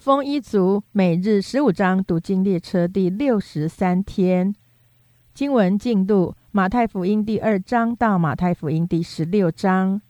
丰一族每日十五章读经列车第六十三天经文进度：马太福音第二章到马太福音第十六章。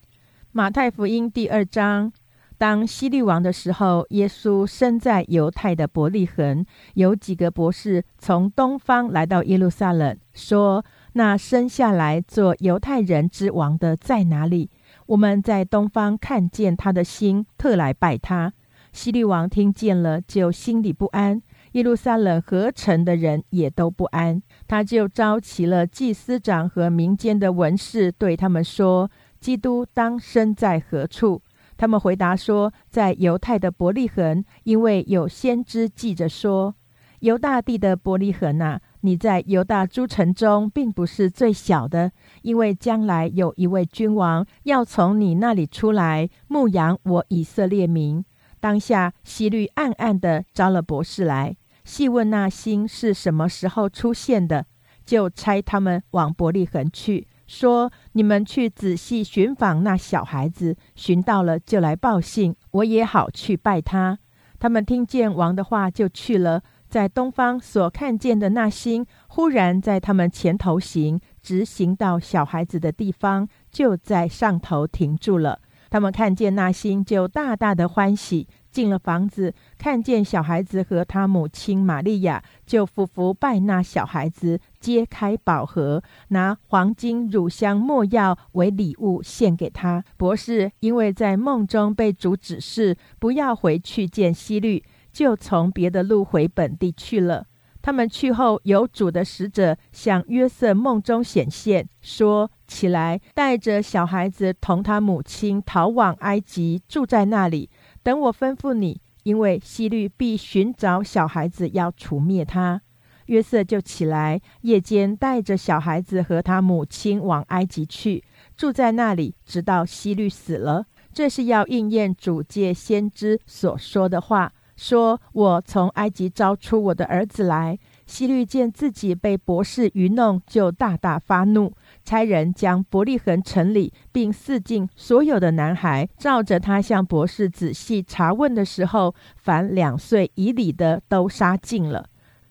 马太福音第二章，当希律王的时候，耶稣生在犹太的伯利恒。有几个博士从东方来到耶路撒冷，说：“那生下来做犹太人之王的在哪里？我们在东方看见他的心，特来拜他。”西律王听见了，就心里不安；耶路撒冷合城的人也都不安。他就召集了祭司长和民间的文士，对他们说：“基督当生在何处？”他们回答说：“在犹太的伯利恒，因为有先知记着说：‘犹大地的伯利恒啊，你在犹大诸城中并不是最小的，因为将来有一位君王要从你那里出来，牧养我以色列民。’”当下，希律暗暗地招了博士来，细问那星是什么时候出现的，就差他们往伯利恒去，说：“你们去仔细寻访那小孩子，寻到了就来报信，我也好去拜他。”他们听见王的话，就去了。在东方所看见的那星，忽然在他们前头行，直行到小孩子的地方，就在上头停住了。他们看见那星，就大大的欢喜。进了房子，看见小孩子和他母亲玛利亚，就俯伏拜那小孩子，揭开宝盒，拿黄金、乳香、没药为礼物献给他。博士因为在梦中被主指示不要回去见希律，就从别的路回本地去了。他们去后，有主的使者向约瑟梦中显现，说：“起来，带着小孩子同他母亲逃往埃及，住在那里，等我吩咐你。因为希律必寻找小孩子，要除灭他。”约瑟就起来，夜间带着小孩子和他母亲往埃及去，住在那里，直到希律死了。这是要应验主借先知所说的话。说：“我从埃及招出我的儿子来。”希律见自己被博士愚弄，就大大发怒，差人将伯利恒城里并四境所有的男孩，照着他向博士仔细查问的时候，凡两岁以里的都杀尽了。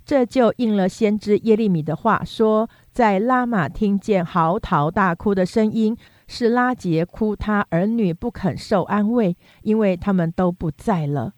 这就应了先知耶利米的话，说：“在拉玛听见嚎啕大哭的声音，是拉杰哭他儿女不肯受安慰，因为他们都不在了。”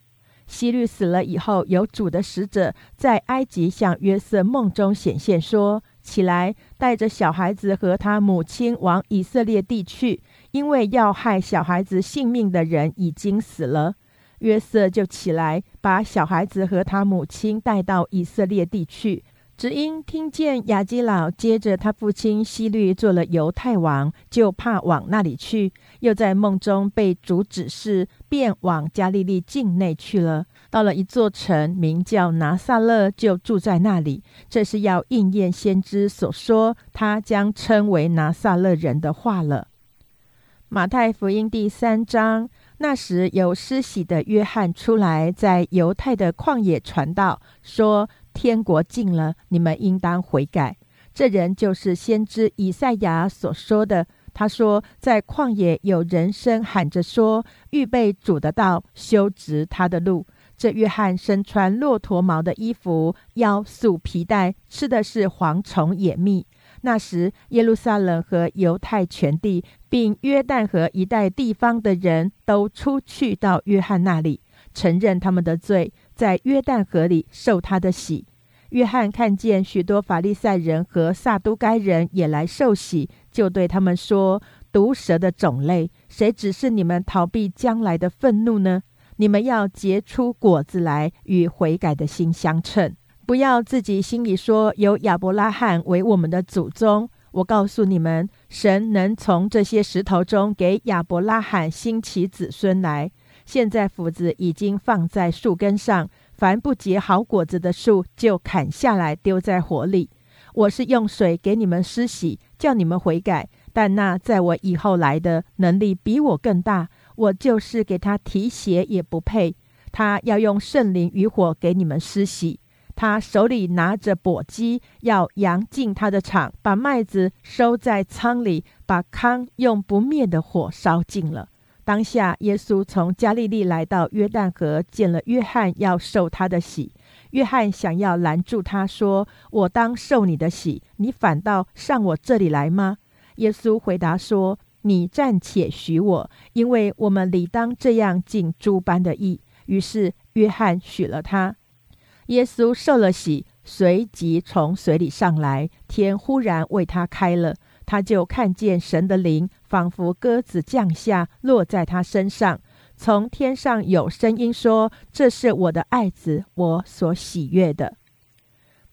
希律死了以后，有主的使者在埃及向约瑟梦中显现，说：“起来，带着小孩子和他母亲往以色列地去，因为要害小孩子性命的人已经死了。”约瑟就起来，把小孩子和他母亲带到以色列地去。只因听见亚基老接着他父亲希律做了犹太王，就怕往那里去，又在梦中被主指示，便往加利利境内去了。到了一座城，名叫拿撒勒，就住在那里。这是要应验先知所说，他将称为拿撒勒人的话了。马太福音第三章，那时有施洗的约翰出来，在犹太的旷野传道，说。天国近了，你们应当悔改。这人就是先知以赛亚所说的。他说，在旷野有人声喊着说：“预备主的道，修直他的路。”这约翰身穿骆驼毛的衣服，腰束皮带，吃的是蝗虫野蜜。那时，耶路撒冷和犹太全地，并约旦河一带地方的人都出去到约翰那里，承认他们的罪。在约旦河里受他的洗，约翰看见许多法利赛人和撒都该人也来受洗，就对他们说：“毒蛇的种类，谁指示你们逃避将来的愤怒呢？你们要结出果子来，与悔改的心相称。不要自己心里说有亚伯拉罕为我们的祖宗。我告诉你们，神能从这些石头中给亚伯拉罕兴起子孙来。”现在斧子已经放在树根上，凡不结好果子的树，就砍下来丢在火里。我是用水给你们施洗，叫你们悔改。但那在我以后来的能力比我更大，我就是给他提鞋也不配。他要用圣灵与火给你们施洗。他手里拿着簸箕，要扬进他的场，把麦子收在仓里，把糠用不灭的火烧尽了。当下，耶稣从加利利来到约旦河，见了约翰，要受他的洗。约翰想要拦住他，说：“我当受你的洗，你反倒上我这里来吗？”耶稣回答说：“你暂且许我，因为我们理当这样尽诸般的义。”于是约翰许了他。耶稣受了洗，随即从水里上来，天忽然为他开了。他就看见神的灵，仿佛鸽子降下，落在他身上。从天上有声音说：“这是我的爱子，我所喜悦的。”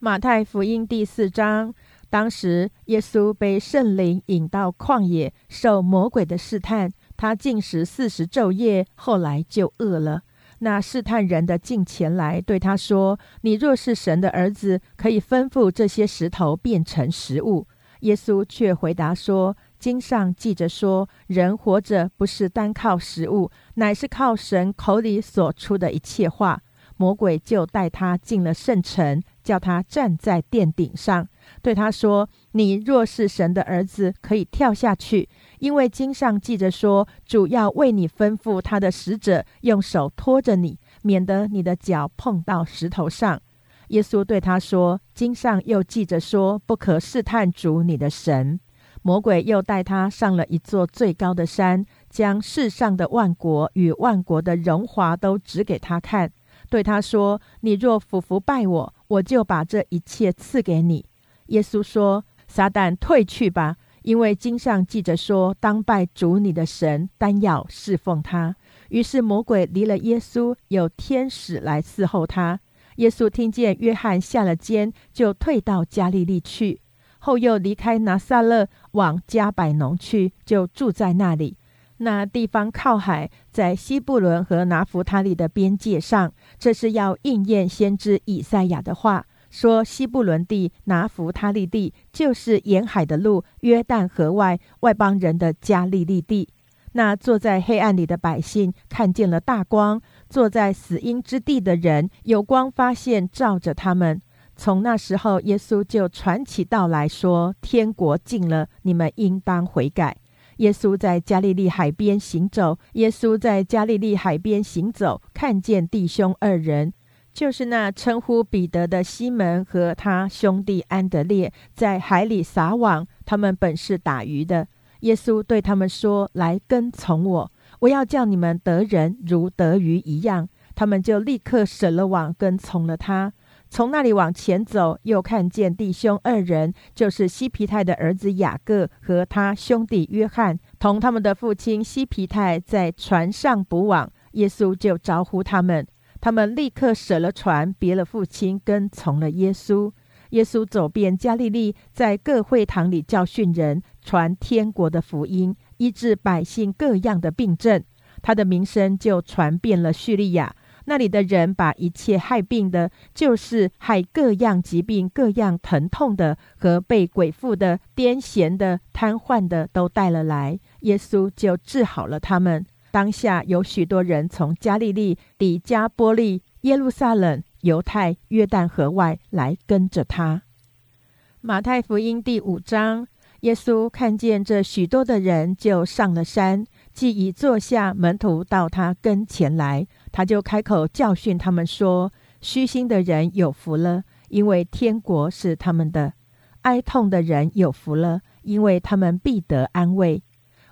马太福音第四章，当时耶稣被圣灵引到旷野，受魔鬼的试探。他进食四十昼夜，后来就饿了。那试探人的进前来，对他说：“你若是神的儿子，可以吩咐这些石头变成食物。”耶稣却回答说：“经上记着说，人活着不是单靠食物，乃是靠神口里所出的一切话。”魔鬼就带他进了圣城，叫他站在殿顶上，对他说：“你若是神的儿子，可以跳下去，因为经上记着说，主要为你吩咐他的使者，用手托着你，免得你的脚碰到石头上。”耶稣对他说：“经上又记着说，不可试探主你的神。”魔鬼又带他上了一座最高的山，将世上的万国与万国的荣华都指给他看，对他说：“你若俯伏拜我，我就把这一切赐给你。”耶稣说：“撒旦退去吧，因为经上记着说，当拜主你的神，单要侍奉他。”于是魔鬼离了耶稣，有天使来伺候他。耶稣听见约翰下了监，就退到加利利去。后又离开拿撒勒，往加百农去，就住在那里。那地方靠海，在西布伦和拿弗他利的边界上。这是要应验先知以赛亚的话，说西布伦地、拿弗他利地，就是沿海的路，约旦河外外邦人的加利利地。那坐在黑暗里的百姓看见了大光。坐在死荫之地的人，有光发现照着他们。从那时候，耶稣就传起道来说：“天国近了，你们应当悔改。”耶稣在加利利海边行走。耶稣在加利利海边行走，看见弟兄二人，就是那称呼彼得的西门和他兄弟安德烈，在海里撒网。他们本是打鱼的。耶稣对他们说：“来跟从我。”我要叫你们得人如得鱼一样，他们就立刻舍了网，跟从了他。从那里往前走，又看见弟兄二人，就是西皮泰的儿子雅各和他兄弟约翰，同他们的父亲西皮泰在船上捕网。耶稣就招呼他们，他们立刻舍了船，别了父亲，跟从了耶稣。耶稣走遍加利利，在各会堂里教训人，传天国的福音。医治百姓各样的病症，他的名声就传遍了叙利亚。那里的人把一切害病的，就是害各样疾病、各样疼痛的和被鬼附的、癫痫的、瘫痪的，都带了来。耶稣就治好了他们。当下有许多人从加利利、底加波利、耶路撒冷、犹太、约旦河外来跟着他。马太福音第五章。耶稣看见这许多的人，就上了山，既已坐下，门徒到他跟前来，他就开口教训他们说：“虚心的人有福了，因为天国是他们的；哀痛的人有福了，因为他们必得安慰；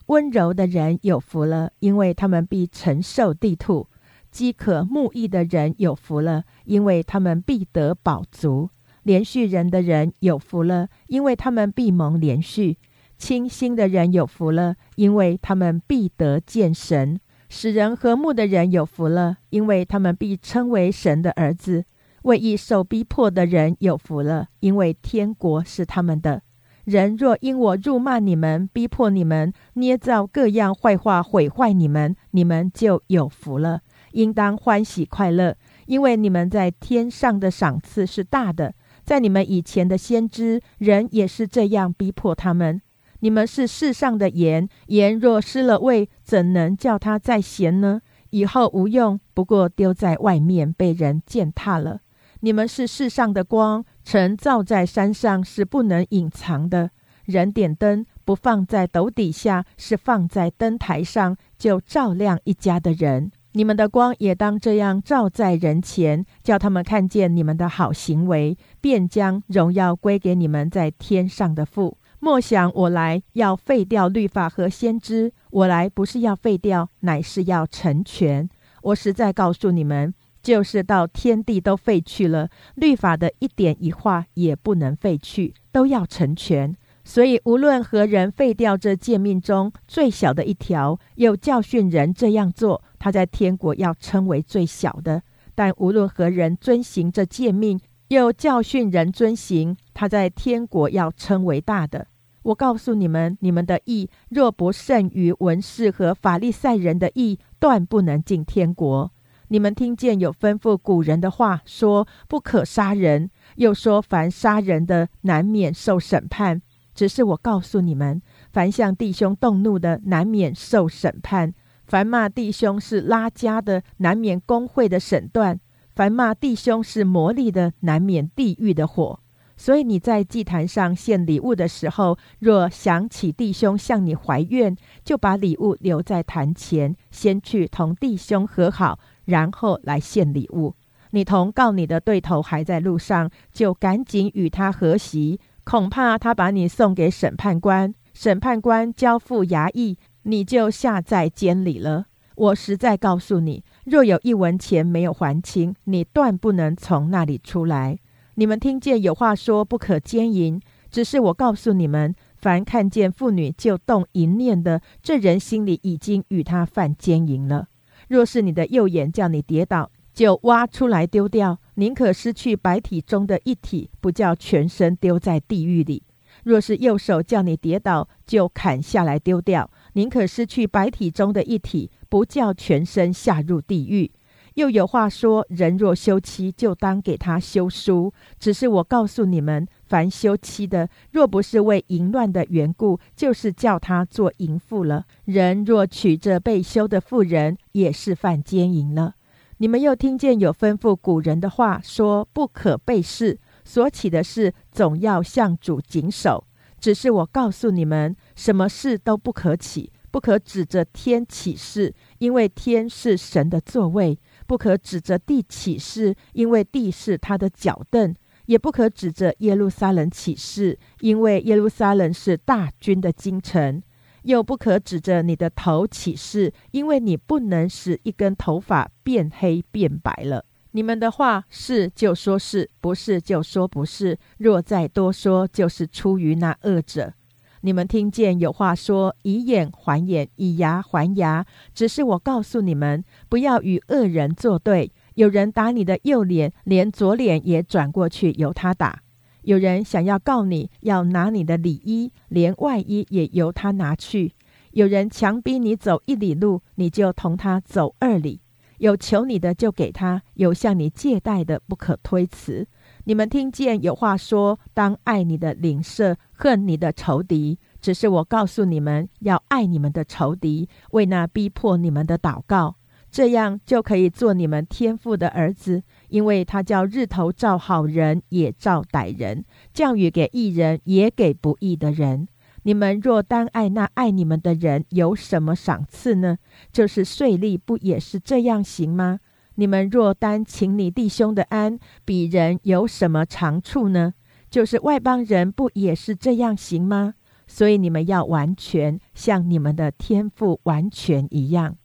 温柔的人有福了，因为他们必承受地土；饥渴慕义的人有福了，因为他们必得饱足。”连续人的人有福了，因为他们必蒙连续；清心的人有福了，因为他们必得见神；使人和睦的人有福了，因为他们必称为神的儿子；为义受逼迫的人有福了，因为天国是他们的。人若因我辱骂你们、逼迫你们、捏造各样坏话毁坏你们，你们就有福了，应当欢喜快乐，因为你们在天上的赏赐是大的。在你们以前的先知，人也是这样逼迫他们。你们是世上的盐，盐若失了味，怎能叫它再咸呢？以后无用，不过丢在外面，被人践踏了。你们是世上的光，城照在山上是不能隐藏的。人点灯，不放在斗底下，是放在灯台上，就照亮一家的人。你们的光也当这样照在人前，叫他们看见你们的好行为，便将荣耀归给你们在天上的父。莫想我来要废掉律法和先知，我来不是要废掉，乃是要成全。我实在告诉你们，就是到天地都废去了，律法的一点一画也不能废去，都要成全。所以，无论何人废掉这诫命中最小的一条，又教训人这样做，他在天国要称为最小的；但无论何人遵行这诫命，又教训人遵行，他在天国要称为大的。我告诉你们，你们的义若不胜于文士和法利赛人的义，断不能进天国。你们听见有吩咐古人的话，说不可杀人，又说凡杀人的，难免受审判。只是我告诉你们，凡向弟兄动怒的，难免受审判；凡骂弟兄是拉家的，难免工会的审断；凡骂弟兄是魔力的，难免地狱的火。所以你在祭坛上献礼物的时候，若想起弟兄向你怀怨，就把礼物留在坛前，先去同弟兄和好，然后来献礼物。你同告你的对头还在路上，就赶紧与他和席。恐怕他把你送给审判官，审判官交付衙役，你就下在监里了。我实在告诉你，若有一文钱没有还清，你断不能从那里出来。你们听见有话说不可奸淫，只是我告诉你们，凡看见妇女就动淫念的，这人心里已经与他犯奸淫了。若是你的右眼叫你跌倒，就挖出来丢掉，宁可失去白体中的一体，不叫全身丢在地狱里。若是右手叫你跌倒，就砍下来丢掉，宁可失去白体中的一体，不叫全身下入地狱。又有话说：人若休妻，就当给他休书。只是我告诉你们，凡休妻的，若不是为淫乱的缘故，就是叫他做淫妇了。人若娶着被休的妇人，也是犯奸淫了。你们又听见有吩咐古人的话，说不可背誓，所起的事总要向主谨守。只是我告诉你们，什么事都不可起，不可指着天起誓，因为天是神的座位；不可指着地起誓，因为地是他的脚凳；也不可指着耶路撒冷起誓，因为耶路撒冷是大军的京城。又不可指着你的头起誓，因为你不能使一根头发变黑变白了。你们的话是就说是不是就说不是。若再多说，就是出于那恶者。你们听见有话说：以眼还眼，以牙还牙。只是我告诉你们，不要与恶人作对。有人打你的右脸，连左脸也转过去由他打。有人想要告你，要拿你的里衣，连外衣也由他拿去；有人强逼你走一里路，你就同他走二里；有求你的就给他，有向你借贷的不可推辞。你们听见有话说：当爱你的邻舍，恨你的仇敌。只是我告诉你们，要爱你们的仇敌，为那逼迫你们的祷告，这样就可以做你们天父的儿子。因为他叫日头照好人，也照歹人；降雨给义人，也给不义的人。你们若单爱那爱你们的人，有什么赏赐呢？就是税吏，不也是这样行吗？你们若单请你弟兄的安，比人有什么长处呢？就是外邦人，不也是这样行吗？所以你们要完全，像你们的天赋完全一样。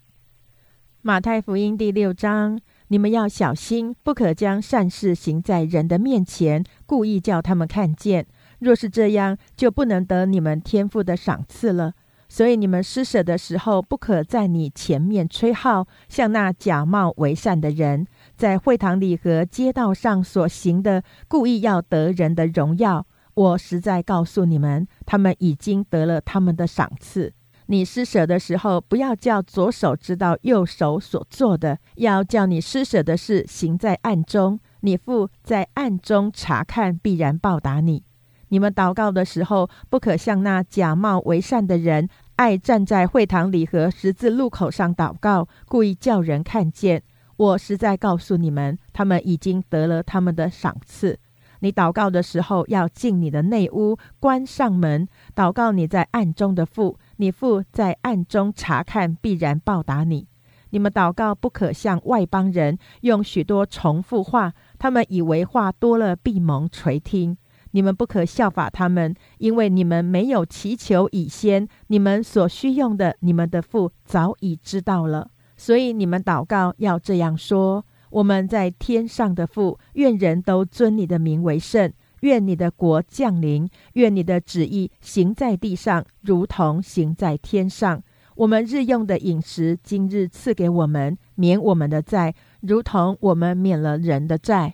马太福音第六章。你们要小心，不可将善事行在人的面前，故意叫他们看见。若是这样，就不能得你们天赋的赏赐了。所以你们施舍的时候，不可在你前面吹号，像那假冒为善的人，在会堂里和街道上所行的，故意要得人的荣耀。我实在告诉你们，他们已经得了他们的赏赐。你施舍的时候，不要叫左手知道右手所做的，要叫你施舍的事行在暗中。你父在暗中查看，必然报答你。你们祷告的时候，不可像那假冒为善的人，爱站在会堂里和十字路口上祷告，故意叫人看见。我实在告诉你们，他们已经得了他们的赏赐。你祷告的时候，要进你的内屋，关上门，祷告你在暗中的父。你父在暗中查看，必然报答你。你们祷告不可像外邦人用许多重复话，他们以为话多了必蒙垂听。你们不可效法他们，因为你们没有祈求以先，你们所需用的，你们的父早已知道了。所以你们祷告要这样说：我们在天上的父，愿人都尊你的名为圣，愿你的国降临，愿你的旨意行在地上，如同行在天上。我们日用的饮食，今日赐给我们，免我们的债，如同我们免了人的债，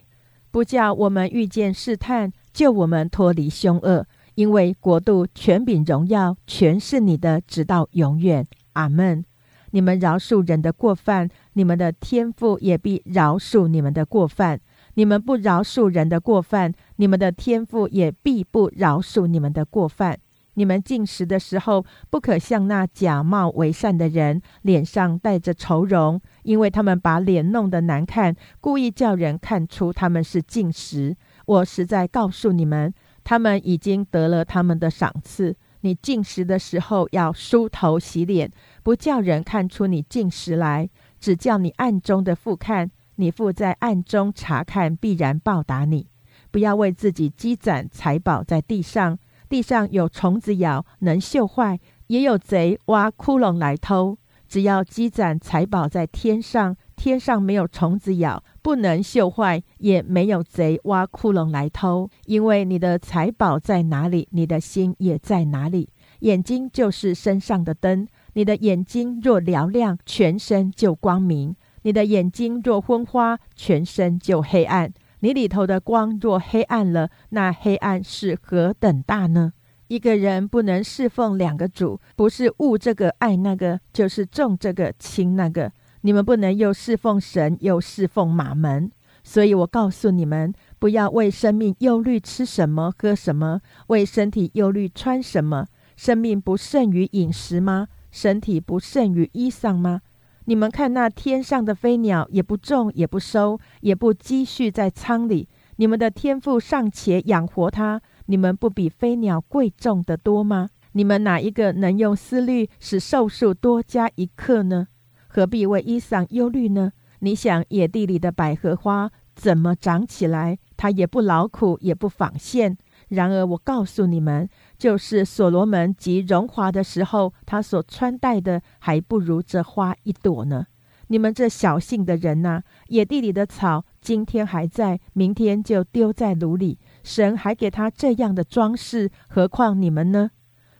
不叫我们遇见试探。救我们脱离凶恶，因为国度、权柄、荣耀，全是你的，直到永远。阿门。你们饶恕人的过犯，你们的天父也必饶恕你们的过犯；你们不饶恕人的过犯，你们的天父也必不饶恕你们的过犯。你们进食的时候，不可像那假冒为善的人，脸上带着愁容，因为他们把脸弄得难看，故意叫人看出他们是进食。我实在告诉你们，他们已经得了他们的赏赐。你进食的时候要梳头洗脸，不叫人看出你进食来，只叫你暗中的父看。你父在暗中查看，必然报答你。不要为自己积攒财宝在地上，地上有虫子咬，能锈坏；也有贼挖窟窿来偷。只要积攒财宝在天上。天上没有虫子咬，不能锈坏，也没有贼挖窟窿来偷。因为你的财宝在哪里，你的心也在哪里。眼睛就是身上的灯，你的眼睛若嘹亮，全身就光明；你的眼睛若昏花，全身就黑暗。你里头的光若黑暗了，那黑暗是何等大呢？一个人不能侍奉两个主，不是悟这个爱那个，就是重这个轻那个。你们不能又侍奉神又侍奉马门，所以我告诉你们，不要为生命忧虑吃什么喝什么，为身体忧虑穿什么。生命不胜于饮食吗？身体不胜于衣裳吗？你们看那天上的飞鸟，也不种也不收，也不积蓄在仓里，你们的天赋尚且养活它，你们不比飞鸟贵重的多吗？你们哪一个能用思虑使寿数多加一刻呢？何必为衣裳忧虑呢？你想野地里的百合花怎么长起来？它也不劳苦，也不纺线。然而我告诉你们，就是所罗门极荣华的时候，他所穿戴的还不如这花一朵呢。你们这小性的人呐，野地里的草今天还在，明天就丢在炉里。神还给他这样的装饰，何况你们呢？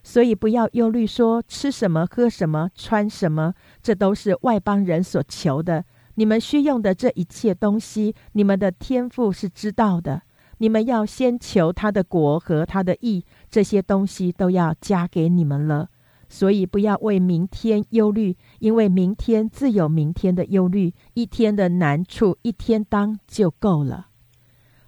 所以不要忧虑，说吃什么、喝什么、穿什么，这都是外邦人所求的。你们需用的这一切东西，你们的天赋是知道的。你们要先求他的国和他的义，这些东西都要加给你们了。所以不要为明天忧虑，因为明天自有明天的忧虑。一天的难处，一天当就够了。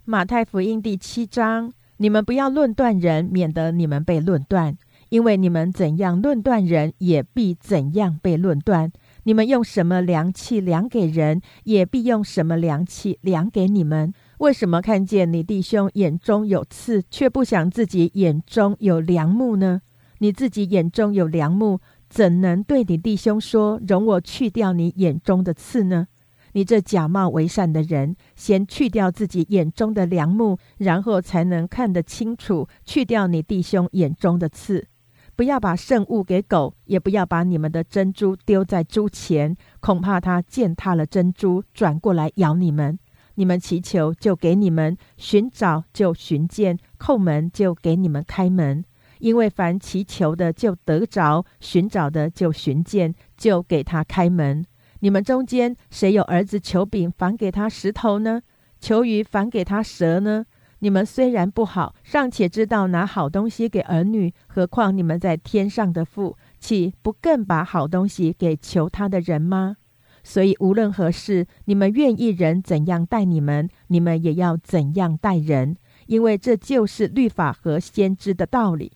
马太福音第七章，你们不要论断人，免得你们被论断。因为你们怎样论断人，也必怎样被论断；你们用什么量器量给人，也必用什么量器量给你们。为什么看见你弟兄眼中有刺，却不想自己眼中有梁木呢？你自己眼中有梁木，怎能对你弟兄说：“容我去掉你眼中的刺呢？”你这假冒为善的人，先去掉自己眼中的梁木，然后才能看得清楚，去掉你弟兄眼中的刺。不要把圣物给狗，也不要把你们的珍珠丢在猪前，恐怕它践踏了珍珠，转过来咬你们。你们祈求，就给你们；寻找，就寻见；叩门，就给你们开门。因为凡祈求的，就得着；寻找的，就寻见，就给他开门。你们中间谁有儿子求饼，反给他石头呢？求鱼，反给他蛇呢？你们虽然不好，尚且知道拿好东西给儿女，何况你们在天上的父，岂不更把好东西给求他的人吗？所以无论何事，你们愿意人怎样待你们，你们也要怎样待人，因为这就是律法和先知的道理。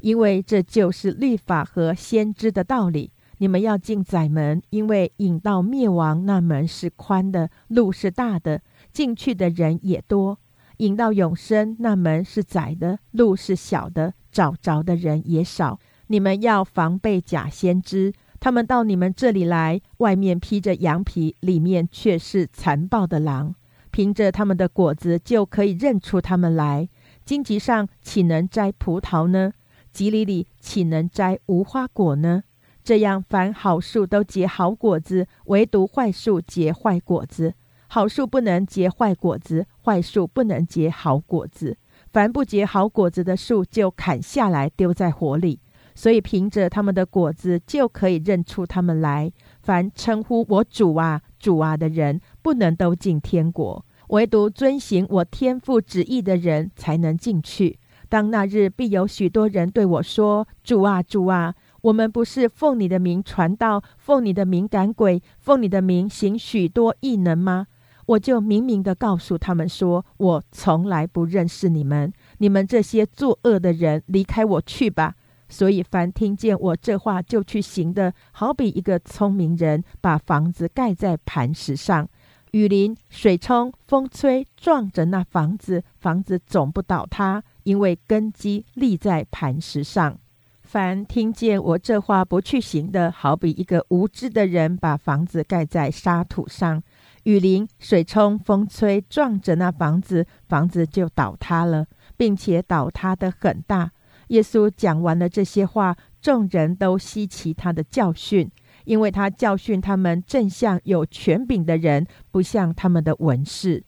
因为这就是律法和先知的道理。你们要进窄门，因为引到灭亡那门是宽的，路是大的。进去的人也多，引到永生那门是窄的，路是小的，找着的人也少。你们要防备假先知，他们到你们这里来，外面披着羊皮，里面却是残暴的狼。凭着他们的果子就可以认出他们来。荆棘上岂能摘葡萄呢？吉里里岂能摘无花果呢？这样，凡好树都结好果子，唯独坏树结坏果子。好树不能结坏果子，坏树不能结好果子。凡不结好果子的树，就砍下来丢在火里。所以，凭着他们的果子就可以认出他们来。凡称呼我主啊、主啊的人，不能都进天国。唯独遵行我天父旨意的人才能进去。当那日，必有许多人对我说：“主啊，主啊，我们不是奉你的名传道，奉你的名赶鬼，奉你的名行许多异能吗？”我就明明的告诉他们说：“我从来不认识你们，你们这些作恶的人，离开我去吧。”所以，凡听见我这话就去行的，好比一个聪明人把房子盖在磐石上。雨淋、水冲、风吹，撞着那房子，房子总不倒塌，因为根基立在磐石上。凡听见我这话不去行的，好比一个无知的人把房子盖在沙土上，雨淋、水冲、风吹，撞着那房子，房子就倒塌了，并且倒塌的很大。耶稣讲完了这些话，众人都稀奇他的教训。因为他教训他们，正像有权柄的人，不像他们的文士。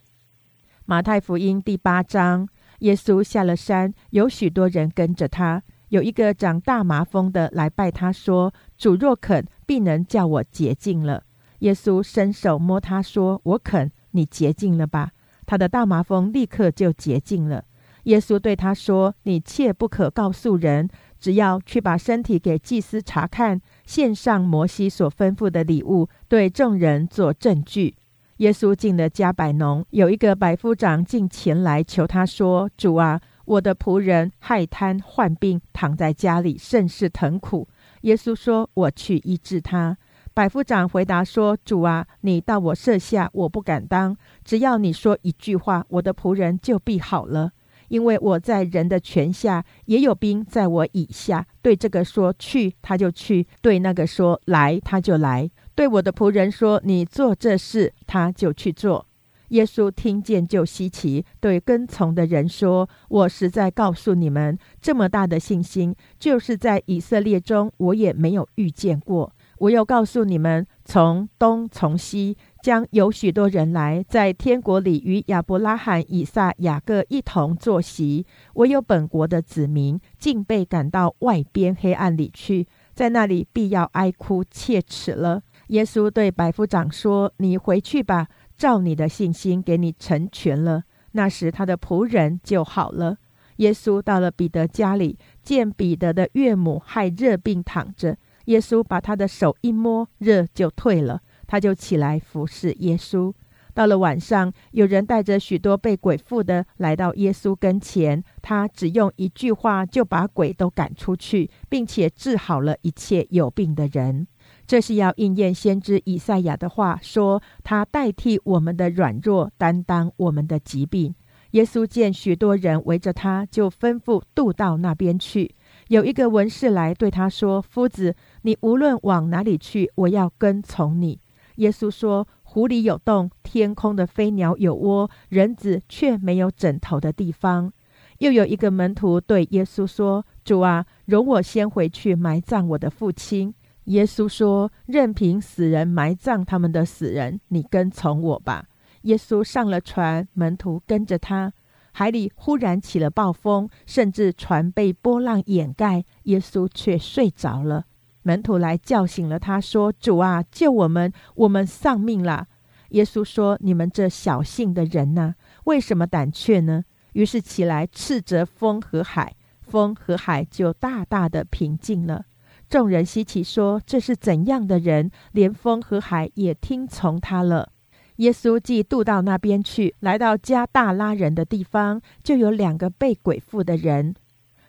马太福音第八章，耶稣下了山，有许多人跟着他。有一个长大麻风的来拜他，说：“主若肯，必能叫我洁净了。”耶稣伸手摸他，说：“我肯，你洁净了吧。”他的大麻风立刻就洁净了。耶稣对他说：“你切不可告诉人。”只要去把身体给祭司查看，献上摩西所吩咐的礼物，对众人做证据。耶稣进了加百农，有一个百夫长进前来求他说：“主啊，我的仆人害瘫患病，躺在家里，甚是疼苦。”耶稣说：“我去医治他。”百夫长回答说：“主啊，你到我舍下，我不敢当。只要你说一句话，我的仆人就必好了。”因为我在人的权下，也有兵在我以下。对这个说去，他就去；对那个说来，他就来。对我的仆人说你做这事，他就去做。耶稣听见就稀奇，对跟从的人说：“我实在告诉你们，这么大的信心，就是在以色列中，我也没有遇见过。我又告诉你们，从东从西。”将有许多人来，在天国里与亚伯拉罕、以撒、雅各一同坐席。唯有本国的子民，竟被赶到外边黑暗里去，在那里必要哀哭切齿了。耶稣对百夫长说：“你回去吧，照你的信心给你成全了。”那时他的仆人就好了。耶稣到了彼得家里，见彼得的岳母害热病躺着，耶稣把他的手一摸，热就退了。他就起来服侍耶稣。到了晚上，有人带着许多被鬼附的来到耶稣跟前，他只用一句话就把鬼都赶出去，并且治好了一切有病的人。这是要应验先知以赛亚的话，说他代替我们的软弱，担当我们的疾病。耶稣见许多人围着他，就吩咐渡到那边去。有一个文士来对他说：“夫子，你无论往哪里去，我要跟从你。”耶稣说：“湖里有洞，天空的飞鸟有窝，人子却没有枕头的地方。”又有一个门徒对耶稣说：“主啊，容我先回去埋葬我的父亲。”耶稣说：“任凭死人埋葬他们的死人，你跟从我吧。”耶稣上了船，门徒跟着他。海里忽然起了暴风，甚至船被波浪掩盖，耶稣却睡着了。门徒来叫醒了他，说：“主啊，救我们！我们丧命了。”耶稣说：“你们这小信的人呢？为什么胆怯呢？”于是起来斥责风和海，风和海就大大的平静了。众人稀奇说：“这是怎样的人？连风和海也听从他了。”耶稣既渡到那边去，来到加大拉人的地方，就有两个被鬼附的人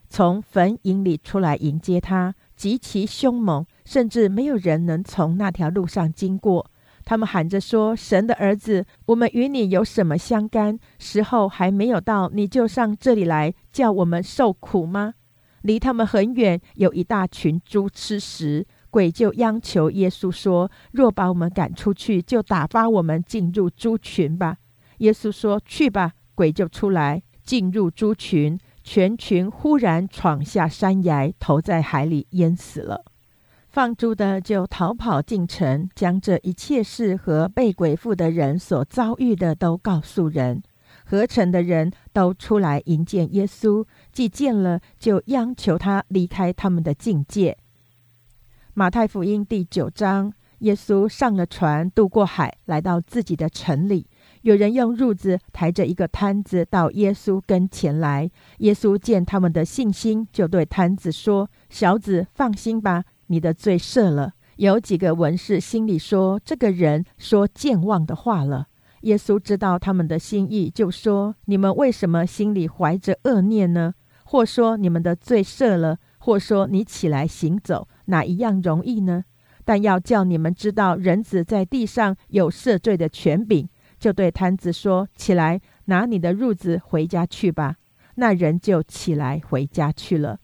从坟茔里出来迎接他。极其凶猛，甚至没有人能从那条路上经过。他们喊着说：“神的儿子，我们与你有什么相干？时候还没有到，你就上这里来叫我们受苦吗？”离他们很远，有一大群猪吃食。鬼就央求耶稣说：“若把我们赶出去，就打发我们进入猪群吧。”耶稣说：“去吧。”鬼就出来，进入猪群，全群忽然闯下山崖，投在海里，淹死了。放猪的就逃跑进城，将这一切事和被鬼附的人所遭遇的都告诉人。合成的人都出来迎接耶稣，既见了，就央求他离开他们的境界。马太福音第九章，耶稣上了船，渡过海，来到自己的城里。有人用褥子抬着一个摊子到耶稣跟前来。耶稣见他们的信心，就对摊子说：“小子，放心吧。”你的罪赦了。有几个文士心里说：“这个人说健忘的话了。”耶稣知道他们的心意，就说：“你们为什么心里怀着恶念呢？或说你们的罪赦了，或说你起来行走，哪一样容易呢？但要叫你们知道，人子在地上有赦罪的权柄。”就对摊子说：“起来，拿你的褥子回家去吧。”那人就起来回家去了。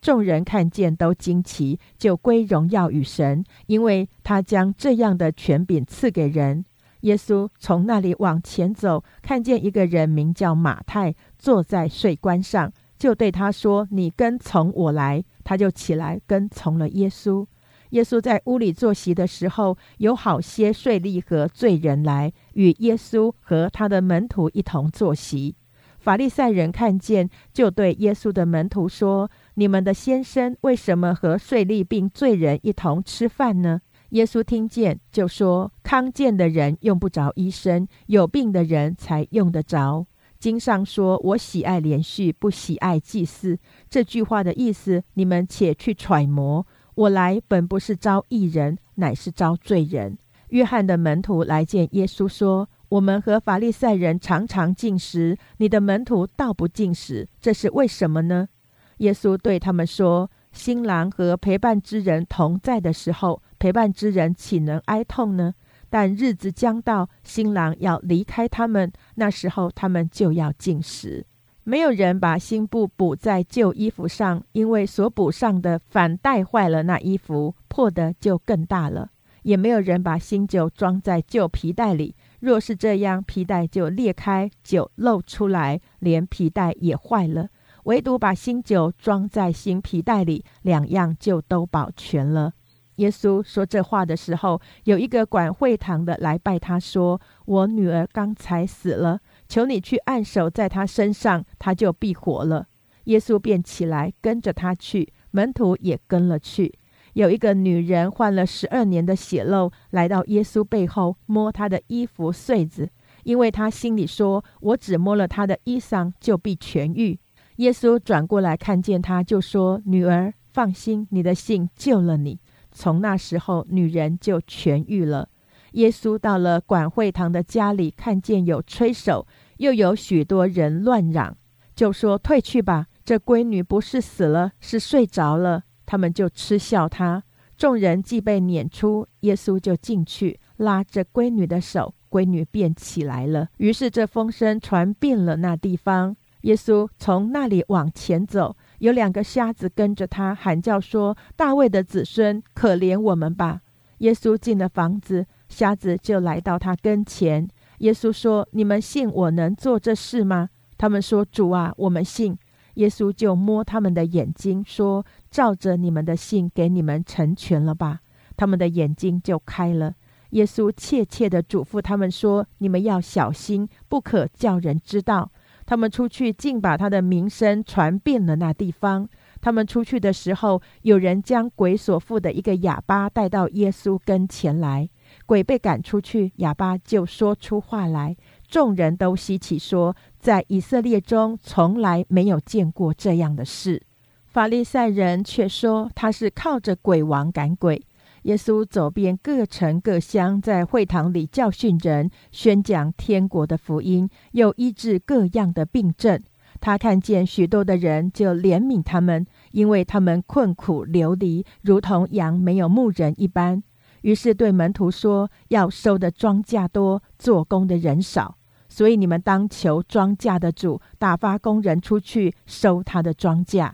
众人看见都惊奇，就归荣耀与神，因为他将这样的权柄赐给人。耶稣从那里往前走，看见一个人名叫马太，坐在税关上，就对他说：“你跟从我来。”他就起来跟从了耶稣。耶稣在屋里坐席的时候，有好些税吏和罪人来与耶稣和他的门徒一同坐席。法利赛人看见，就对耶稣的门徒说：“你们的先生为什么和税吏并罪人一同吃饭呢？”耶稣听见，就说：“康健的人用不着医生，有病的人才用得着。经上说：‘我喜爱连续，不喜爱祭祀。’这句话的意思，你们且去揣摩。我来本不是招义人，乃是招罪人。”约翰的门徒来见耶稣，说。我们和法利赛人常常进食，你的门徒倒不进食，这是为什么呢？耶稣对他们说：“新郎和陪伴之人同在的时候，陪伴之人岂能哀痛呢？但日子将到，新郎要离开他们，那时候他们就要进食。没有人把新布补在旧衣服上，因为所补上的反带坏了那衣服，破的就更大了。也没有人把新酒装在旧皮袋里。”若是这样，皮带就裂开，酒漏出来，连皮带也坏了。唯独把新酒装在新皮带里，两样就都保全了。耶稣说这话的时候，有一个管会堂的来拜他，说：“我女儿刚才死了，求你去按手在她身上，她就必活了。”耶稣便起来跟着他去，门徒也跟了去。有一个女人患了十二年的血漏，来到耶稣背后摸他的衣服穗子，因为他心里说：“我只摸了他的衣裳，就必痊愈。”耶稣转过来看见他，就说：“女儿，放心，你的信救了你。”从那时候，女人就痊愈了。耶稣到了管会堂的家里，看见有吹手，又有许多人乱嚷，就说：“退去吧，这闺女不是死了，是睡着了。”他们就嗤笑他，众人既被撵出，耶稣就进去拉着闺女的手，闺女便起来了。于是这风声传遍了那地方。耶稣从那里往前走，有两个瞎子跟着他，喊叫说：“大卫的子孙，可怜我们吧！”耶稣进了房子，瞎子就来到他跟前。耶稣说：“你们信我能做这事吗？”他们说：“主啊，我们信。”耶稣就摸他们的眼睛，说：“照着你们的信，给你们成全了吧。”他们的眼睛就开了。耶稣切切地嘱咐他们说：“你们要小心，不可叫人知道。”他们出去，竟把他的名声传遍了那地方。他们出去的时候，有人将鬼所附的一个哑巴带到耶稣跟前来。鬼被赶出去，哑巴就说出话来。众人都稀奇，说：“在以色列中从来没有见过这样的事。”法利赛人却说他是靠着鬼王赶鬼。耶稣走遍各城各乡，在会堂里教训人，宣讲天国的福音，又医治各样的病症。他看见许多的人，就怜悯他们，因为他们困苦流离，如同羊没有牧人一般。于是对门徒说：“要收的庄稼多，做工的人少。”所以你们当求庄稼的主打发工人出去收他的庄稼。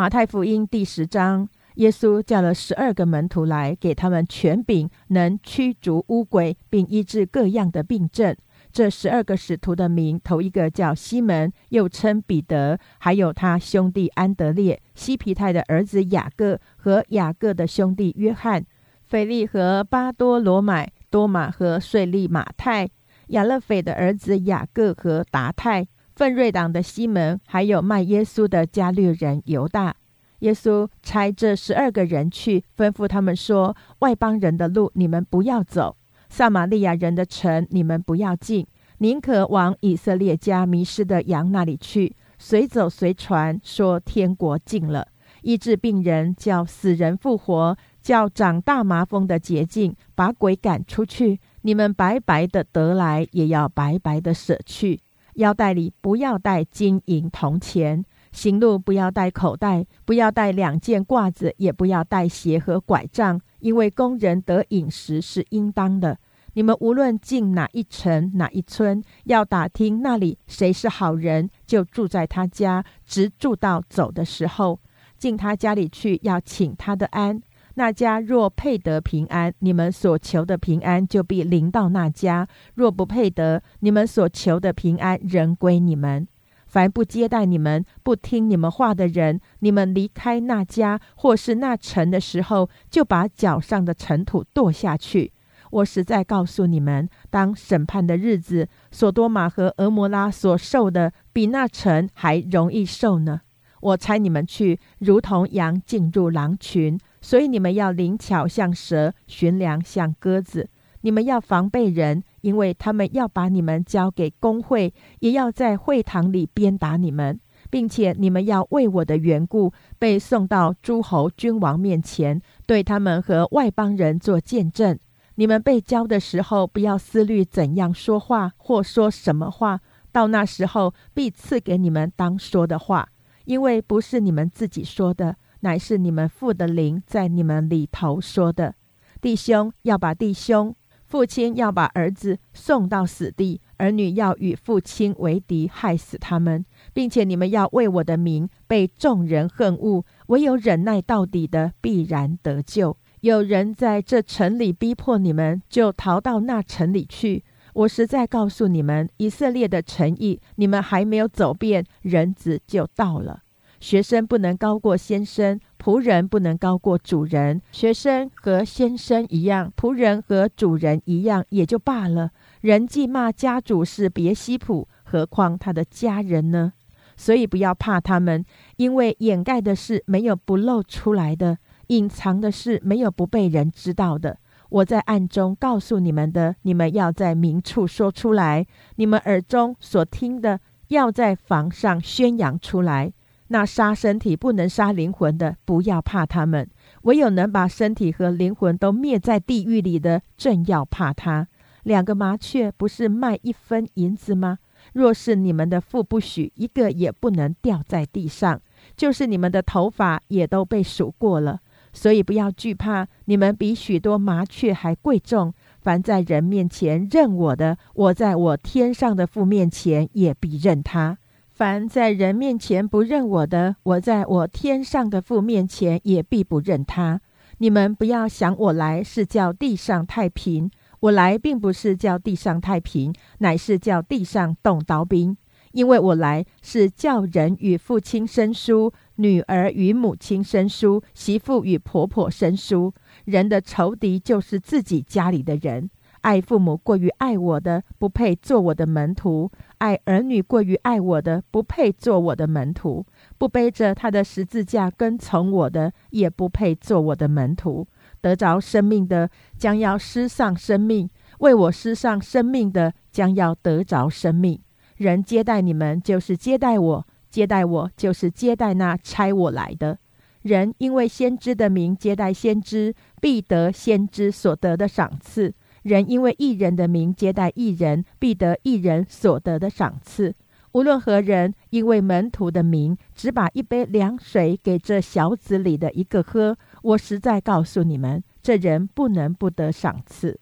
马太福音第十章，耶稣叫了十二个门徒来，给他们权柄，能驱逐污鬼，并医治各样的病症。这十二个使徒的名，头一个叫西门，又称彼得，还有他兄弟安德烈、西皮泰的儿子雅各和雅各的兄弟约翰、腓利和巴多罗买、多马和税利马太、亚勒斐的儿子雅各和达泰。奋锐党的西门，还有卖耶稣的加略人犹大，耶稣差这十二个人去，吩咐他们说：“外邦人的路你们不要走，撒玛利亚人的城你们不要进，宁可往以色列家迷失的羊那里去。随走随传，说天国近了，医治病人，叫死人复活，叫长大麻风的洁净，把鬼赶出去。你们白白的得来，也要白白的舍去。”腰带里不要带金银铜钱，行路不要带口袋，不要带两件褂子，也不要带鞋和拐杖，因为工人得饮食是应当的。你们无论进哪一城哪一村，要打听那里谁是好人，就住在他家，直住到走的时候，进他家里去，要请他的安。那家若配得平安，你们所求的平安就必临到那家；若不配得，你们所求的平安仍归你们。凡不接待你们、不听你们话的人，你们离开那家或是那城的时候，就把脚上的尘土跺下去。我实在告诉你们，当审判的日子，索多玛和俄摩拉所受的，比那城还容易受呢。我猜你们去，如同羊进入狼群。所以你们要灵巧像蛇，寻良像鸽子。你们要防备人，因为他们要把你们交给工会，也要在会堂里鞭打你们，并且你们要为我的缘故被送到诸侯君王面前，对他们和外邦人做见证。你们被交的时候，不要思虑怎样说话或说什么话，到那时候必赐给你们当说的话，因为不是你们自己说的。乃是你们父的灵在你们里头说的。弟兄要把弟兄，父亲要把儿子送到死地，儿女要与父亲为敌，害死他们，并且你们要为我的名被众人恨恶。唯有忍耐到底的，必然得救。有人在这城里逼迫你们，就逃到那城里去。我实在告诉你们，以色列的诚意，你们还没有走遍，人子就到了。学生不能高过先生，仆人不能高过主人。学生和先生一样，仆人和主人一样，也就罢了。人既骂家主是别西卜，何况他的家人呢？所以不要怕他们，因为掩盖的事没有不露出来的，隐藏的事没有不被人知道的。我在暗中告诉你们的，你们要在明处说出来；你们耳中所听的，要在房上宣扬出来。那杀身体不能杀灵魂的，不要怕他们；唯有能把身体和灵魂都灭在地狱里的，正要怕他。两个麻雀不是卖一分银子吗？若是你们的父不许，一个也不能掉在地上。就是你们的头发也都被数过了，所以不要惧怕，你们比许多麻雀还贵重。凡在人面前认我的，我在我天上的父面前也必认他。凡在人面前不认我的，我在我天上的父面前也必不认他。你们不要想我来是叫地上太平，我来并不是叫地上太平，乃是叫地上动刀兵。因为我来是叫人与父亲生疏，女儿与母亲生疏，媳妇与婆婆生疏。人的仇敌就是自己家里的人。爱父母过于爱我的，不配做我的门徒；爱儿女过于爱我的，不配做我的门徒；不背着他的十字架跟从我的，也不配做我的门徒。得着生命的，将要失丧生命；为我失丧生命的，将要得着生命。人接待你们，就是接待我；接待我，就是接待那差我来的人。因为先知的名接待先知，必得先知所得的赏赐。人因为一人的名接待一人，必得一人所得的赏赐。无论何人，因为门徒的名，只把一杯凉水给这小子里的一个喝，我实在告诉你们，这人不能不得赏赐。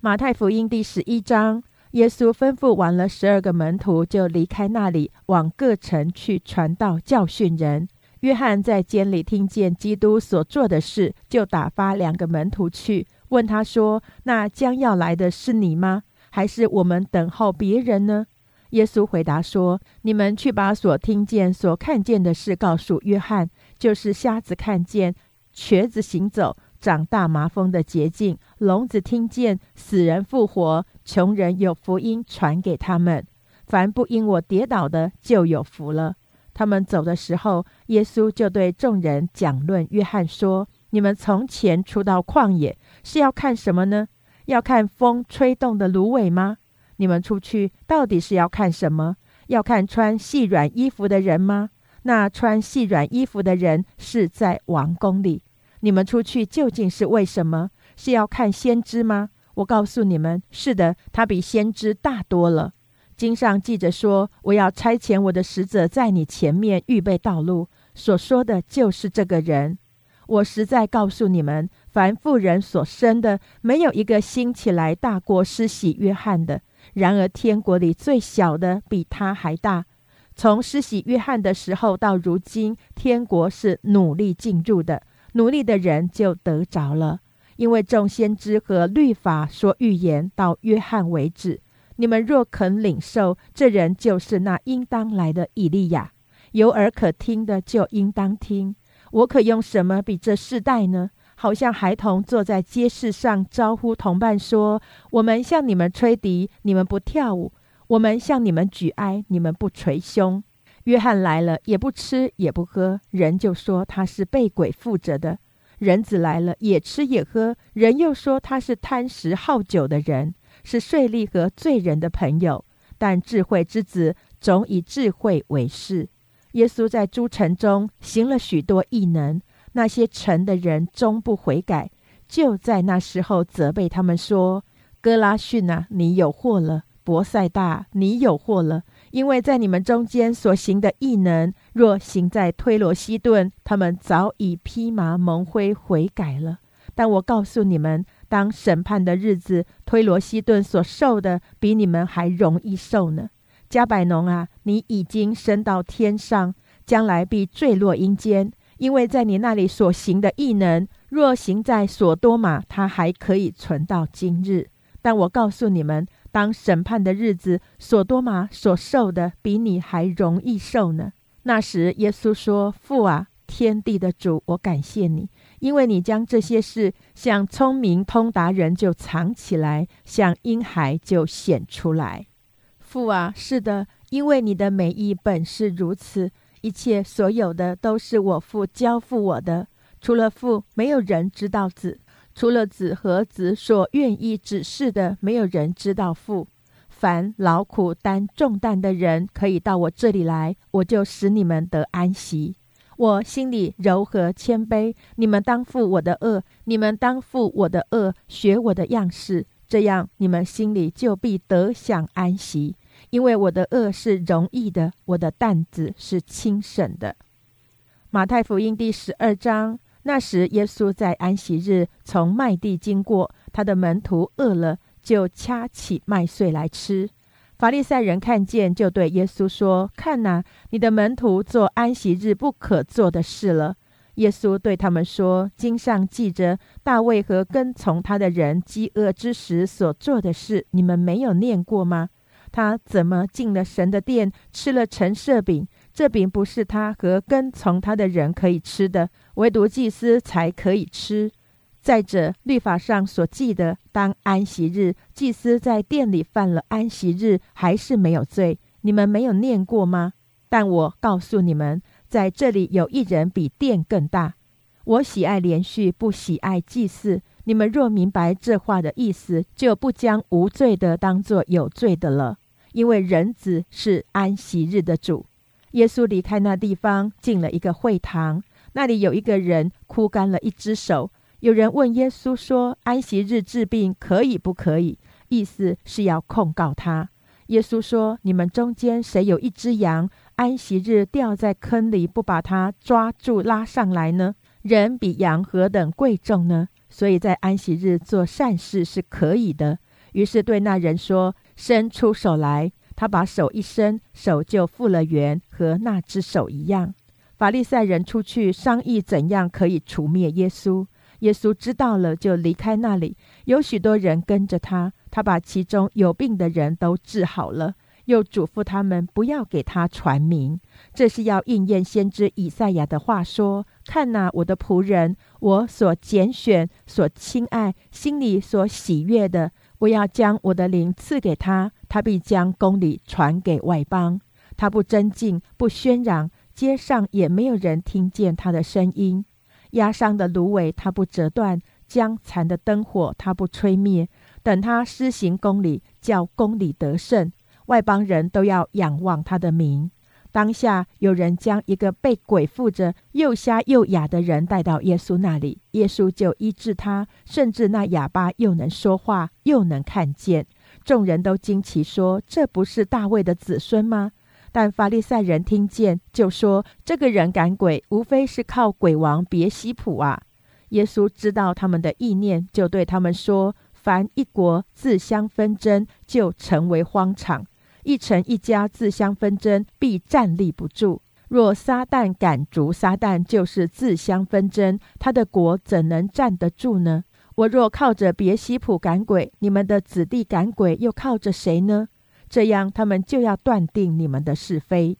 马太福音第十一章，耶稣吩咐完了十二个门徒，就离开那里，往各城去传道、教训人。约翰在监里听见基督所做的事，就打发两个门徒去问他说：“那将要来的是你吗？还是我们等候别人呢？”耶稣回答说：“你们去把所听见、所看见的事告诉约翰，就是瞎子看见，瘸子行走，长大麻风的捷径，聋子听见，死人复活，穷人有福音传给他们。凡不因我跌倒的，就有福了。”他们走的时候，耶稣就对众人讲论约翰说：“你们从前出到旷野，是要看什么呢？要看风吹动的芦苇吗？”你们出去到底是要看什么？要看穿细软衣服的人吗？那穿细软衣服的人是在王宫里。你们出去究竟是为什么？是要看先知吗？我告诉你们，是的，他比先知大多了。经上记着说：“我要差遣我的使者在你前面预备道路。”所说的就是这个人。我实在告诉你们，凡妇人所生的，没有一个兴起来大过施洗约翰的。然而，天国里最小的比他还大。从施洗约翰的时候到如今，天国是努力进入的，努力的人就得着了。因为众先知和律法说预言到约翰为止。你们若肯领受，这人就是那应当来的以利亚。有耳可听的就应当听。我可用什么比这世代呢？好像孩童坐在街市上招呼同伴说：“我们向你们吹笛，你们不跳舞；我们向你们举哀，你们不捶胸。”约翰来了，也不吃也不喝，人就说他是被鬼附着的；人子来了，也吃也喝，人又说他是贪食好酒的人，是税吏和罪人的朋友。但智慧之子总以智慧为事。耶稣在诸城中行了许多异能。那些城的人终不悔改，就在那时候责备他们说：“哥拉逊啊，你有祸了；博塞大，你有祸了。因为在你们中间所行的异能，若行在推罗西顿，他们早已披麻蒙灰悔改了。但我告诉你们，当审判的日子，推罗西顿所受的，比你们还容易受呢。加百农啊，你已经升到天上，将来必坠落阴间。”因为在你那里所行的异能，若行在所多玛，它还可以存到今日。但我告诉你们，当审判的日子，所多玛所受的比你还容易受呢。那时，耶稣说：“父啊，天地的主，我感谢你，因为你将这些事向聪明通达人就藏起来，向婴孩就显出来。父啊，是的，因为你的美意本是如此。”一切所有的都是我父交付我的，除了父，没有人知道子；除了子和子所愿意指示的，没有人知道父。凡劳苦担重担的人，可以到我这里来，我就使你们得安息。我心里柔和谦卑，你们当负我的恶，你们当负我的恶，学我的样式，这样你们心里就必得享安息。因为我的恶是容易的，我的担子是轻省的。马太福音第十二章，那时耶稣在安息日从麦地经过，他的门徒饿了，就掐起麦穗来吃。法利赛人看见，就对耶稣说：“看哪，你的门徒做安息日不可做的事了。”耶稣对他们说：“经上记着大卫和跟从他的人饥饿之时所做的事，你们没有念过吗？”他怎么进了神的殿，吃了陈设饼？这饼不是他和跟从他的人可以吃的，唯独祭司才可以吃。再者，律法上所记的，当安息日，祭司在殿里犯了安息日，还是没有罪。你们没有念过吗？但我告诉你们，在这里有一人比殿更大。我喜爱连续，不喜爱祭祀。你们若明白这话的意思，就不将无罪的当作有罪的了。因为人子是安息日的主，耶稣离开那地方，进了一个会堂。那里有一个人枯干了一只手。有人问耶稣说：“安息日治病可以不可以？”意思是要控告他。耶稣说：“你们中间谁有一只羊，安息日掉在坑里，不把它抓住拉上来呢？人比羊何等贵重呢？所以在安息日做善事是可以的。”于是对那人说。伸出手来，他把手一伸，手就复了原，和那只手一样。法利赛人出去商议怎样可以除灭耶稣。耶稣知道了，就离开那里。有许多人跟着他，他把其中有病的人都治好了，又嘱咐他们不要给他传名。这是要应验先知以赛亚的话说：“看哪，我的仆人，我所拣选、所亲爱、心里所喜悦的，我要将我的灵赐给他，他必将公理传给外邦。他不增进，不喧嚷，街上也没有人听见他的声音。”压伤的芦苇，他不折断；将残的灯火，他不吹灭。等他施行公理，叫公理得胜，外邦人都要仰望他的名。当下有人将一个被鬼附着、又瞎又哑的人带到耶稣那里，耶稣就医治他，甚至那哑巴又能说话，又能看见。众人都惊奇说：“这不是大卫的子孙吗？”但法利赛人听见，就说：“这个人赶鬼，无非是靠鬼王别西卜啊！”耶稣知道他们的意念，就对他们说：“凡一国自相纷争，就成为荒场；一城一家自相纷争，必站立不住。若撒旦赶逐撒旦，就是自相纷争，他的国怎能站得住呢？我若靠着别西卜赶鬼，你们的子弟赶鬼，又靠着谁呢？”这样，他们就要断定你们的是非。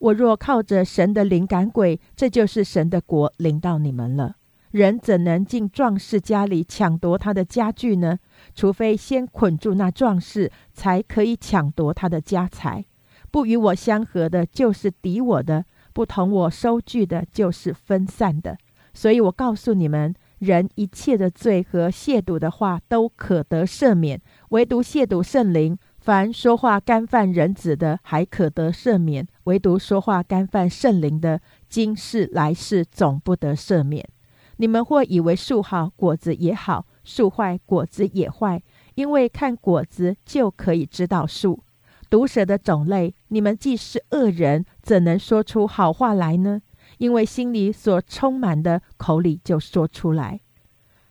我若靠着神的灵赶鬼，这就是神的国临到你们了。人怎能进壮士家里抢夺他的家具呢？除非先捆住那壮士，才可以抢夺他的家财。不与我相合的，就是敌我的；不同我收据的，就是分散的。所以我告诉你们，人一切的罪和亵渎的话都可得赦免，唯独亵渎圣灵。凡说话干犯人子的，还可得赦免；唯独说话干犯圣灵的，今世来世总不得赦免。你们或以为树好，果子也好；树坏，果子也坏。因为看果子就可以知道树。毒蛇的种类，你们既是恶人，怎能说出好话来呢？因为心里所充满的，口里就说出来。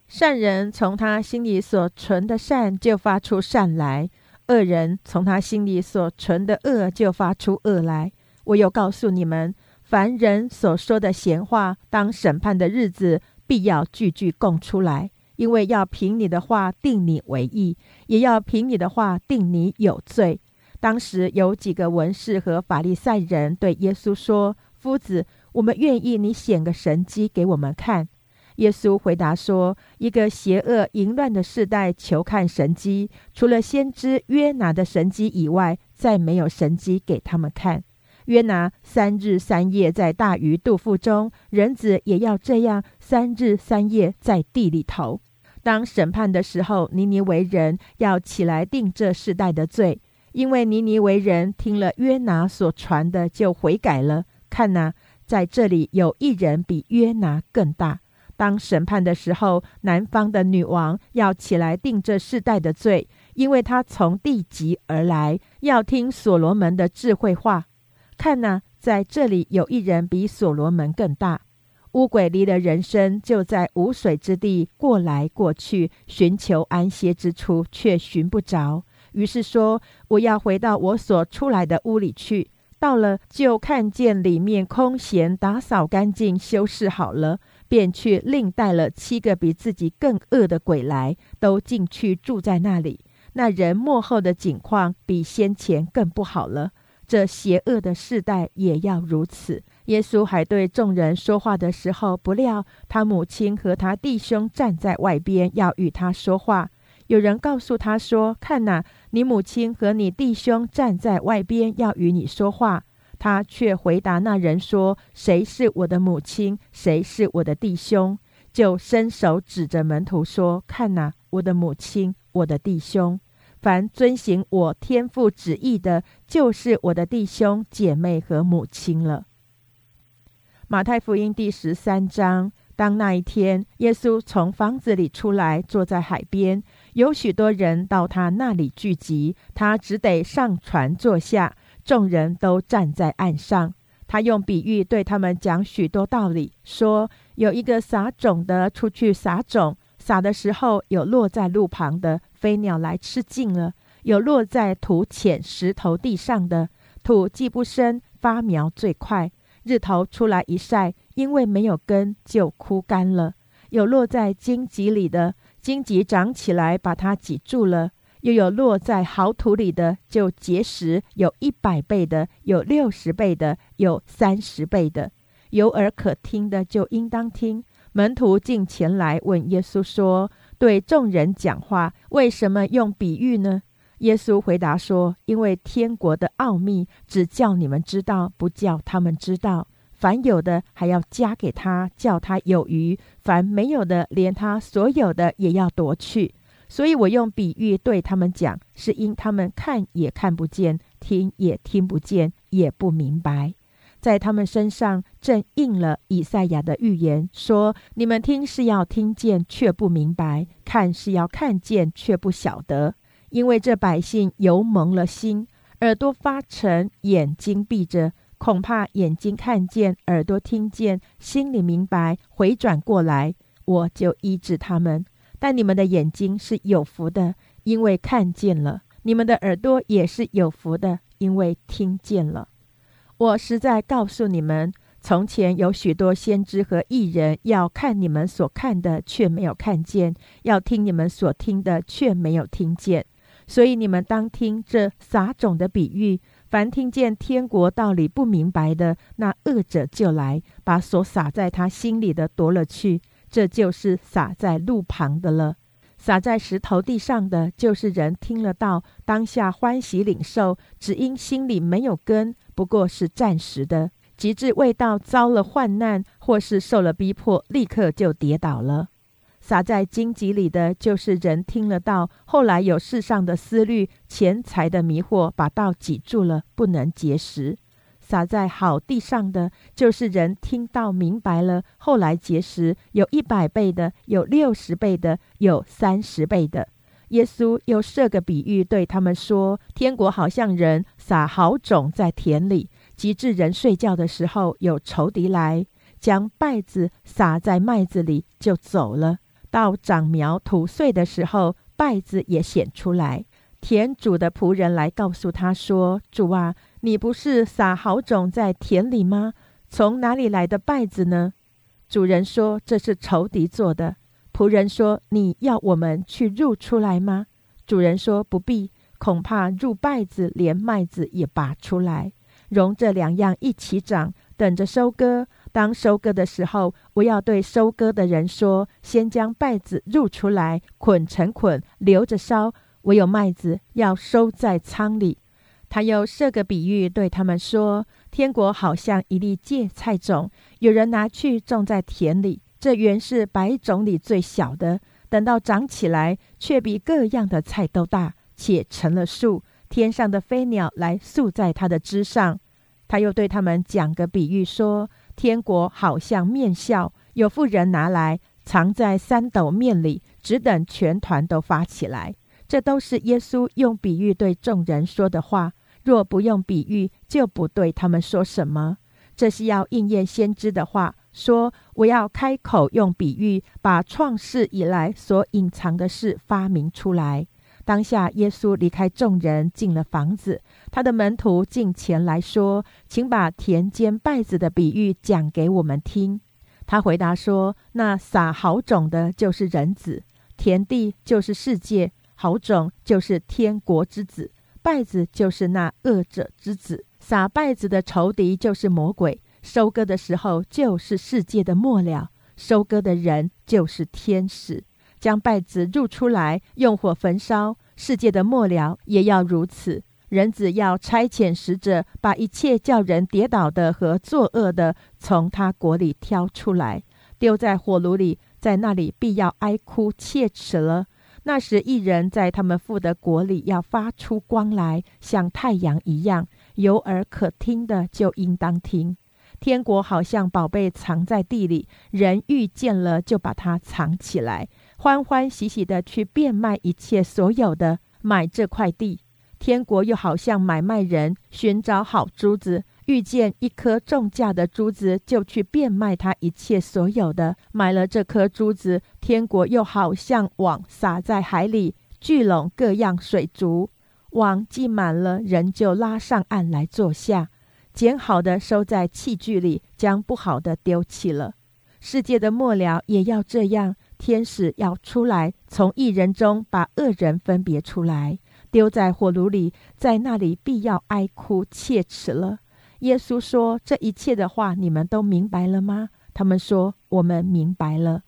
善人从他心里所存的善，就发出善来。恶人从他心里所存的恶就发出恶来。我又告诉你们，凡人所说的闲话，当审判的日子，必要句句供出来，因为要凭你的话定你为义，也要凭你的话定你有罪。当时有几个文士和法利赛人对耶稣说：“夫子，我们愿意你显个神迹给我们看。”耶稣回答说：“一个邪恶淫乱的世代，求看神迹，除了先知约拿的神迹以外，再没有神迹给他们看。约拿三日三夜在大鱼肚腹中，人子也要这样三日三夜在地里头。当审判的时候，尼尼为人要起来定这世代的罪，因为尼尼为人听了约拿所传的，就悔改了。看哪，在这里有一人比约拿更大。”当审判的时候，南方的女王要起来定这世代的罪，因为她从地极而来，要听所罗门的智慧话。看呐，在这里有一人比所罗门更大。乌鬼离了人生，就在无水之地过来过去，寻求安歇之处，却寻不着。于是说：“我要回到我所出来的屋里去。”到了，就看见里面空闲，打扫干净，修饰好了。便去另带了七个比自己更恶的鬼来，都进去住在那里。那人幕后的景况比先前更不好了。这邪恶的世代也要如此。耶稣还对众人说话的时候，不料他母亲和他弟兄站在外边，要与他说话。有人告诉他说：“看哪，你母亲和你弟兄站在外边，要与你说话。”他却回答那人说：“谁是我的母亲？谁是我的弟兄？”就伸手指着门徒说：“看哪，我的母亲，我的弟兄。凡遵行我天父旨意的，就是我的弟兄姐妹和母亲了。”马太福音第十三章。当那一天，耶稣从房子里出来，坐在海边，有许多人到他那里聚集，他只得上船坐下。众人都站在岸上，他用比喻对他们讲许多道理，说：有一个撒种的出去撒种，撒的时候有落在路旁的，飞鸟来吃尽了；有落在土浅石头地上的，土既不深，发苗最快；日头出来一晒，因为没有根，就枯干了；有落在荆棘里的，荆棘长起来，把它挤住了；又有落在好土里的，就结实，有一百倍的，有六十倍的，有三十倍的。有耳可听的，就应当听。门徒进前来问耶稣说：“对众人讲话，为什么用比喻呢？”耶稣回答说：“因为天国的奥秘，只叫你们知道，不叫他们知道。凡有的，还要加给他，叫他有余；凡没有的，连他所有的也要夺去。所以我用比喻对他们讲，是因他们看也看不见，听也听不见，也不明白。”在他们身上正应了以赛亚的预言，说：“你们听是要听见，却不明白；看是要看见，却不晓得。因为这百姓油蒙了心，耳朵发沉，眼睛闭着，恐怕眼睛看见，耳朵听见，心里明白，回转过来，我就医治他们。但你们的眼睛是有福的，因为看见了；你们的耳朵也是有福的，因为听见了。”我实在告诉你们，从前有许多先知和艺人，要看你们所看的，却没有看见；要听你们所听的，却没有听见。所以你们当听这撒种的比喻：凡听见天国道理不明白的，那恶者就来，把所撒在他心里的夺了去。这就是撒在路旁的了。撒在石头地上的，就是人听了道，当下欢喜领受，只因心里没有根。不过是暂时的，极致未到，遭了患难，或是受了逼迫，立刻就跌倒了。撒在荆棘里的，就是人听了道，后来有世上的思虑、钱财的迷惑，把道挤住了，不能结实。撒在好地上的，就是人听到明白了，后来结实，有一百倍的，有六十倍的，有三十倍的。耶稣又设个比喻，对他们说：“天国好像人撒好种在田里，及至人睡觉的时候，有仇敌来将稗子撒在麦子里，就走了。到长苗吐穗的时候，稗子也显出来。田主的仆人来告诉他说：‘主啊，你不是撒好种在田里吗？从哪里来的稗子呢？’主人说：‘这是仇敌做的。’仆人说：“你要我们去入出来吗？”主人说：“不必，恐怕入稗子，连麦子也拔出来，容这两样一起长，等着收割。当收割的时候，我要对收割的人说：先将稗子入出来，捆成捆，留着烧；唯有麦子要收在仓里。”他又设个比喻，对他们说：“天国好像一粒芥菜种，有人拿去种在田里。”这原是百种里最小的，等到长起来，却比各样的菜都大，且成了树。天上的飞鸟来宿在它的枝上。他又对他们讲个比喻，说：天国好像面笑，有妇人拿来藏在三斗面里，只等全团都发起来。这都是耶稣用比喻对众人说的话。若不用比喻，就不对他们说什么。这是要应验先知的话。说：“我要开口用比喻，把创世以来所隐藏的事发明出来。”当下，耶稣离开众人，进了房子。他的门徒进前来说：“请把田间稗子的比喻讲给我们听。”他回答说：“那撒好种的，就是人子；田地就是世界；好种就是天国之子；稗子就是那恶者之子；撒稗子的仇敌就是魔鬼。”收割的时候就是世界的末了，收割的人就是天使，将稗子入出来，用火焚烧。世界的末了也要如此，人子要差遣使者，把一切叫人跌倒的和作恶的，从他国里挑出来，丢在火炉里，在那里必要哀哭切齿了。那时，一人在他们父的国里要发出光来，像太阳一样，有耳可听的就应当听。天国好像宝贝藏在地里，人遇见了就把它藏起来，欢欢喜喜的去变卖一切所有的，买这块地。天国又好像买卖人寻找好珠子，遇见一颗重价的珠子，就去变卖他一切所有的，买了这颗珠子。天国又好像网撒在海里，聚拢各样水族，网系满了，人就拉上岸来坐下。捡好的收在器具里，将不好的丢弃了。世界的末了也要这样，天使要出来，从一人中把恶人分别出来，丢在火炉里，在那里必要哀哭切齿了。耶稣说：“这一切的话，你们都明白了吗？”他们说：“我们明白了。”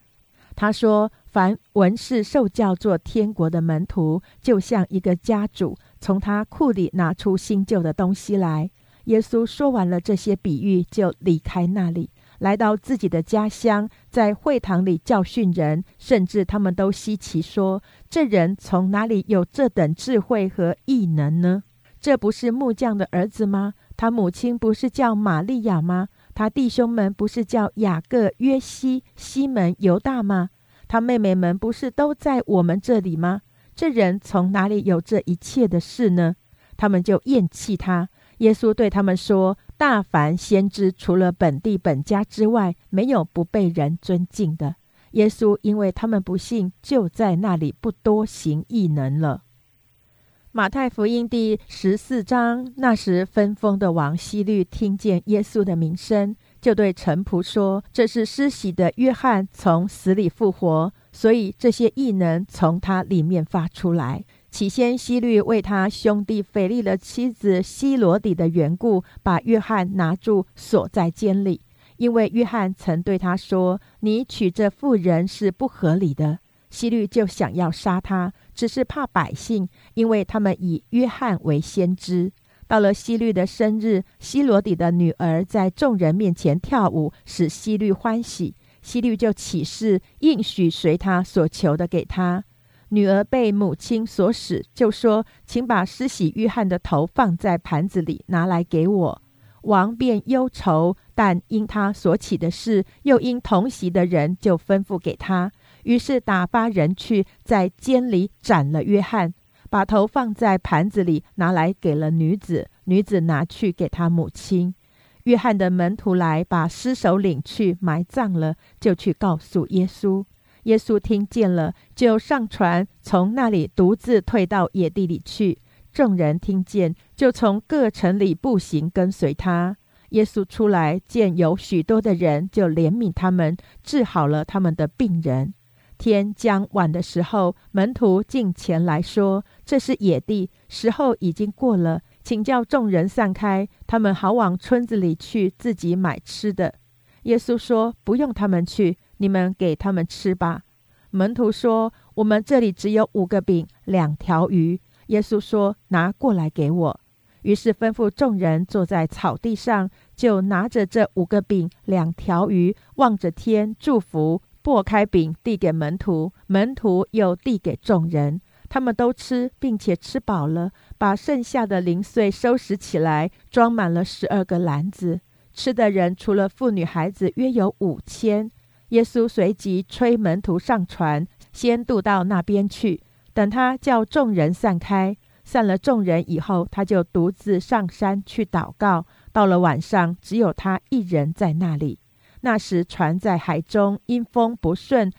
他说：“凡文士受教做天国的门徒，就像一个家主从他库里拿出新旧的东西来。”耶稣说完了这些比喻，就离开那里，来到自己的家乡，在会堂里教训人，甚至他们都稀奇说：“这人从哪里有这等智慧和异能呢？这不是木匠的儿子吗？”他母亲不是叫玛利亚吗？他弟兄们不是叫雅各、约西、西门、犹大吗？他妹妹们不是都在我们这里吗？这人从哪里有这一切的事呢？他们就厌弃他。耶稣对他们说：“大凡先知，除了本地本家之外，没有不被人尊敬的。”耶稣因为他们不信，就在那里不多行异能了。马太福音第十四章，那时分封的王希律听见耶稣的名声，就对臣仆说：“这是施洗的约翰从死里复活，所以这些异能从他里面发出来。”起先，希律为他兄弟腓力的妻子希罗底的缘故，把约翰拿住锁在监里，因为约翰曾对他说：“你娶这妇人是不合理的。”希律就想要杀他。只是怕百姓，因为他们以约翰为先知。到了希律的生日，希罗底的女儿在众人面前跳舞，使希律欢喜。希律就起誓，应许随他所求的给他。女儿被母亲所使，就说：“请把施洗约翰的头放在盘子里，拿来给我。”王便忧愁，但因他所起的事，又因同席的人，就吩咐给他。于是打发人去，在监里斩了约翰，把头放在盘子里，拿来给了女子。女子拿去给他母亲。约翰的门徒来，把尸首领去埋葬了，就去告诉耶稣。耶稣听见了，就上船，从那里独自退到野地里去。众人听见，就从各城里步行跟随他。耶稣出来，见有许多的人，就怜悯他们，治好了他们的病人。天将晚的时候，门徒进前来说：“这是野地，时候已经过了，请叫众人散开，他们好往村子里去，自己买吃的。”耶稣说：“不用他们去，你们给他们吃吧。”门徒说：“我们这里只有五个饼，两条鱼。”耶稣说：“拿过来给我。”于是吩咐众人坐在草地上，就拿着这五个饼、两条鱼，望着天祝福。破开饼，递给门徒，门徒又递给众人，他们都吃，并且吃饱了，把剩下的零碎收拾起来，装满了十二个篮子。吃的人除了妇女孩子，约有五千。耶稣随即催门徒上船，先渡到那边去。等他叫众人散开，散了众人以后，他就独自上山去祷告。到了晚上，只有他一人在那里。那时船在海中，因风不顺，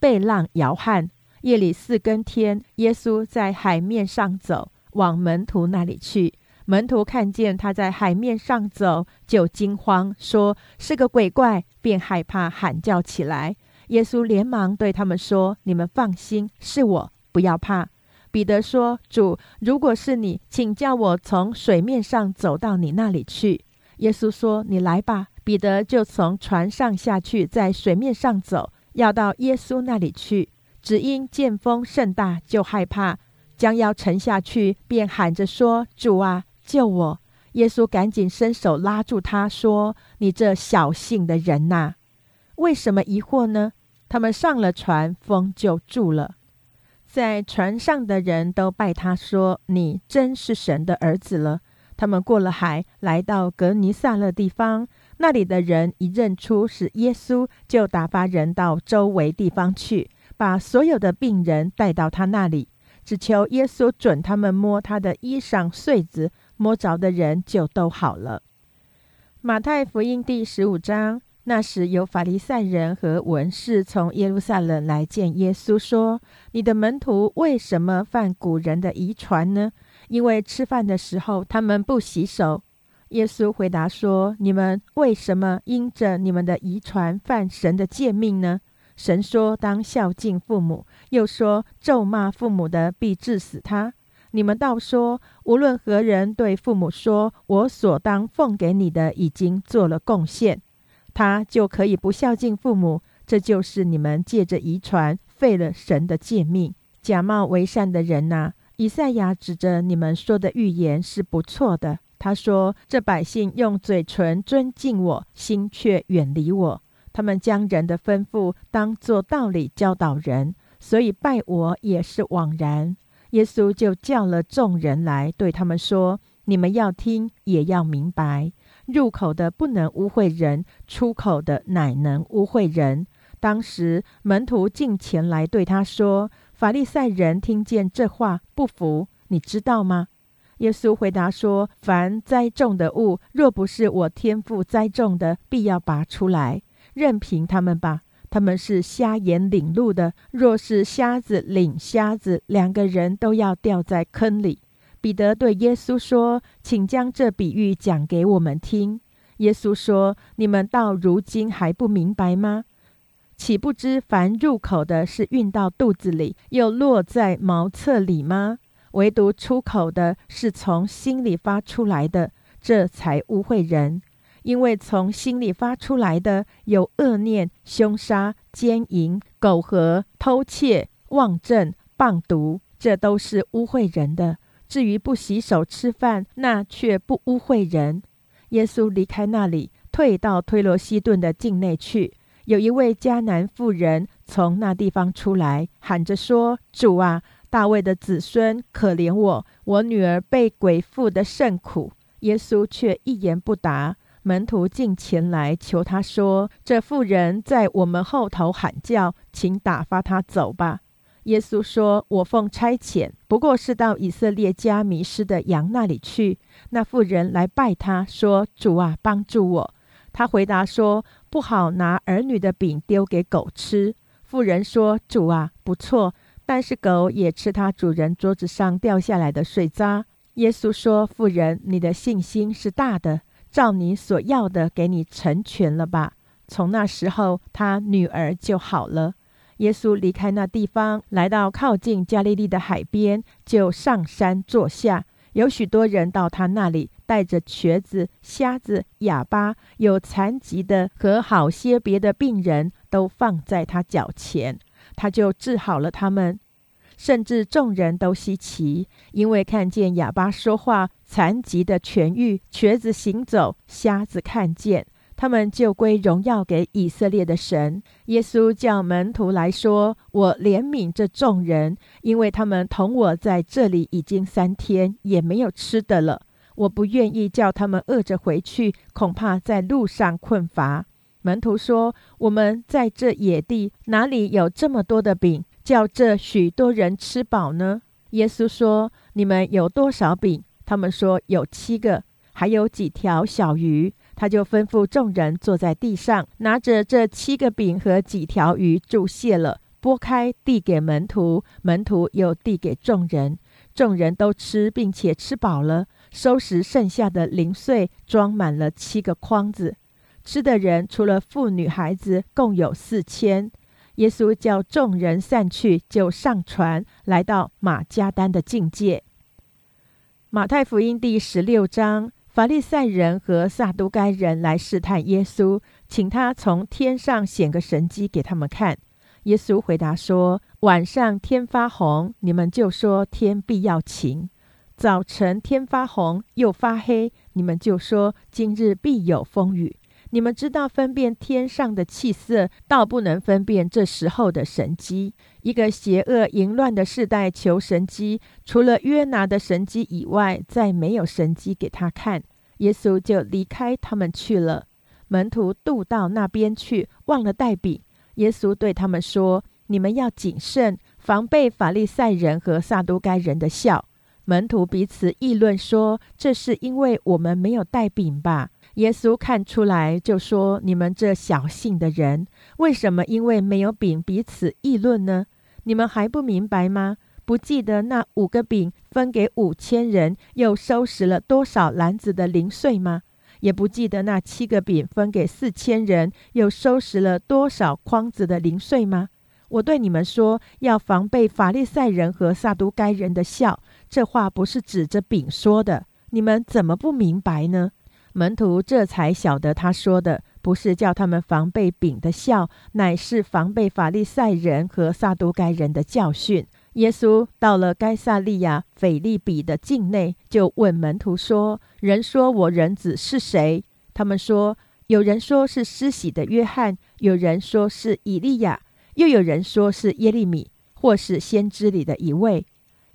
被浪摇撼。夜里四更天，耶稣在海面上走，往门徒那里去。门徒看见他在海面上走，就惊慌，说是个鬼怪，便害怕，喊叫起来。耶稣连忙对他们说：“你们放心，是我，不要怕。”彼得说：“主，如果是你，请叫我从水面上走到你那里去。”耶稣说：“你来吧。”彼得就从船上下去，在水面上走，要到耶稣那里去。只因见风甚大，就害怕，将要沉下去，便喊着说：“主啊，救我！”耶稣赶紧伸手拉住他，说：“你这小性的人呐，为什么疑惑呢？”他们上了船，风就住了。在船上的人都拜他说：“你真是神的儿子了。”他们过了海，来到格尼萨勒地方。那里的人一认出是耶稣，就打发人到周围地方去，把所有的病人带到他那里，只求耶稣准他们摸他的衣裳穗子，摸着的人就都好了。马太福音第十五章，那时有法利赛人和文士从耶路撒冷来见耶稣，说：“你的门徒为什么犯古人的遗传呢？因为吃饭的时候他们不洗手。”耶稣回答说：“你们为什么因着你们的遗传犯神的诫命呢？神说当孝敬父母，又说咒骂父母的必治死他。你们倒说，无论何人对父母说‘我所当奉给你的已经做了贡献’，他就可以不孝敬父母。这就是你们借着遗传废了神的诫命。假冒为善的人呐，以赛亚指着你们说的预言是不错的。”他说：“这百姓用嘴唇尊敬我，心却远离我。他们将人的吩咐当作道理教导人，所以拜我也是枉然。”耶稣就叫了众人来，对他们说：“你们要听，也要明白。入口的不能污秽人，出口的乃能污秽人。”当时门徒进前来对他说：“法利赛人听见这话不服，你知道吗？”耶稣回答说：“凡栽种的物，若不是我天父栽种的，必要拔出来。任凭他们吧。他们是瞎眼领路的，若是瞎子领瞎子，两个人都要掉在坑里。”彼得对耶稣说：“请将这比喻讲给我们听。”耶稣说：“你们到如今还不明白吗？岂不知凡入口的是运到肚子里，又落在茅厕里吗？”唯独出口的是从心里发出来的，这才污秽人。因为从心里发出来的有恶念、凶杀、奸淫、苟合、偷窃、妄政、谤毒，这都是污秽人的。至于不洗手吃饭，那却不污秽人。耶稣离开那里，退到推罗西顿的境内去。有一位迦南妇人从那地方出来，喊着说：“主啊！”大卫的子孙，可怜我，我女儿被鬼附的甚苦。耶稣却一言不答。门徒进前来求他说：“这妇人在我们后头喊叫，请打发她走吧。”耶稣说：“我奉差遣，不过是到以色列家迷失的羊那里去。”那妇人来拜他说：“主啊，帮助我。”他回答说：“不好拿儿女的饼丢给狗吃。”妇人说：“主啊，不错。”但是狗也吃它主人桌子上掉下来的碎渣。耶稣说：“妇人，你的信心是大的，照你所要的给你成全了吧。”从那时候，他女儿就好了。耶稣离开那地方，来到靠近加利利的海边，就上山坐下。有许多人到他那里，带着瘸子、瞎子、哑巴、有残疾的和好些别的病人，都放在他脚前。他就治好了他们，甚至众人都稀奇，因为看见哑巴说话、残疾的痊愈、瘸子行走、瞎子看见，他们就归荣耀给以色列的神。耶稣叫门徒来说：“我怜悯这众人，因为他们同我在这里已经三天，也没有吃的了。我不愿意叫他们饿着回去，恐怕在路上困乏。”门徒说：“我们在这野地哪里有这么多的饼，叫这许多人吃饱呢？”耶稣说：“你们有多少饼？”他们说：“有七个，还有几条小鱼。”他就吩咐众人坐在地上，拿着这七个饼和几条鱼注谢了，拨开递给门徒，门徒又递给众人。众人都吃，并且吃饱了，收拾剩下的零碎，装满了七个筐子。吃的人除了妇女孩子，共有四千。耶稣叫众人散去，就上船，来到马加丹的境界。马太福音第十六章，法利赛人和撒都该人来试探耶稣，请他从天上显个神迹给他们看。耶稣回答说：“晚上天发红，你们就说天必要晴；早晨天发红又发黑，你们就说今日必有风雨。”你们知道分辨天上的气色，倒不能分辨这时候的神机。一个邪恶淫乱的世代求神机，除了约拿的神机以外，再没有神机给他看。耶稣就离开他们去了。门徒渡到那边去，忘了带饼。耶稣对他们说：“你们要谨慎，防备法利赛人和撒都该人的笑。”门徒彼此议论说：“这是因为我们没有带饼吧？”耶稣看出来，就说：“你们这小信的人，为什么因为没有饼彼此议论呢？你们还不明白吗？不记得那五个饼分给五千人，又收拾了多少篮子的零碎吗？也不记得那七个饼分给四千人，又收拾了多少筐子的零碎吗？我对你们说，要防备法利赛人和撒都该人的笑。这话不是指着饼说的，你们怎么不明白呢？门徒这才晓得，他说的不是叫他们防备饼的笑，乃是防备法利赛人和撒都该人的教训。耶稣到了该萨利亚腓利比的境内，就问门徒说：“人说我人子是谁？”他们说：“有人说是施洗的约翰，有人说是以利亚。”又有人说是耶利米，或是先知里的一位。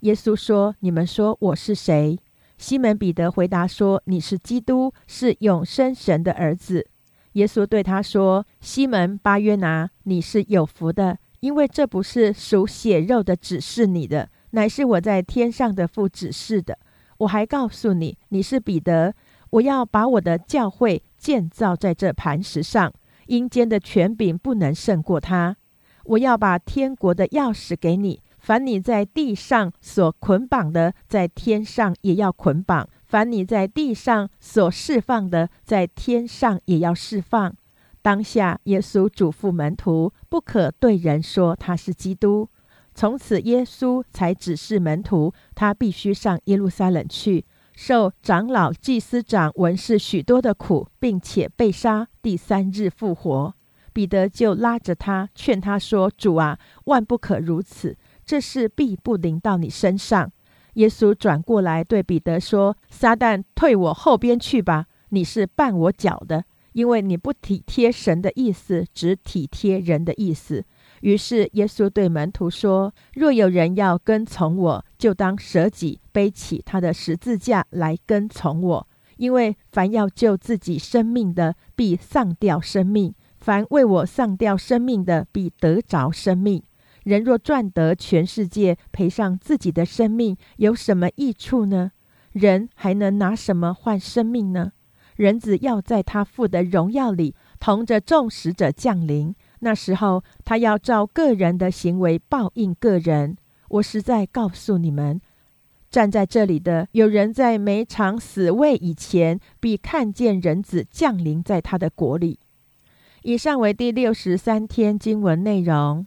耶稣说：“你们说我是谁？”西门彼得回答说：“你是基督，是永生神的儿子。”耶稣对他说：“西门巴约拿，你是有福的，因为这不是属血肉的指示你的，乃是我在天上的父指示的。我还告诉你，你是彼得，我要把我的教会建造在这磐石上，阴间的权柄不能胜过他。”我要把天国的钥匙给你，凡你在地上所捆绑的，在天上也要捆绑；凡你在地上所释放的，在天上也要释放。当下，耶稣嘱咐门徒，不可对人说他是基督。从此，耶稣才指示门徒，他必须上耶路撒冷去，受长老、祭司长、文士许多的苦，并且被杀，第三日复活。彼得就拉着他，劝他说：“主啊，万不可如此，这事必不临到你身上。”耶稣转过来对彼得说：“撒旦，退我后边去吧！你是绊我脚的，因为你不体贴神的意思，只体贴人的意思。”于是耶稣对门徒说：“若有人要跟从我，就当舍己，背起他的十字架来跟从我。因为凡要救自己生命的，必丧掉生命。”凡为我丧掉生命的，必得着生命。人若赚得全世界，赔上自己的生命，有什么益处呢？人还能拿什么换生命呢？人子要在他父的荣耀里，同着众使者降临。那时候，他要照个人的行为报应个人。我实在告诉你们，站在这里的有人在每场死位以前，必看见人子降临在他的国里。以上为第六十三天经文内容。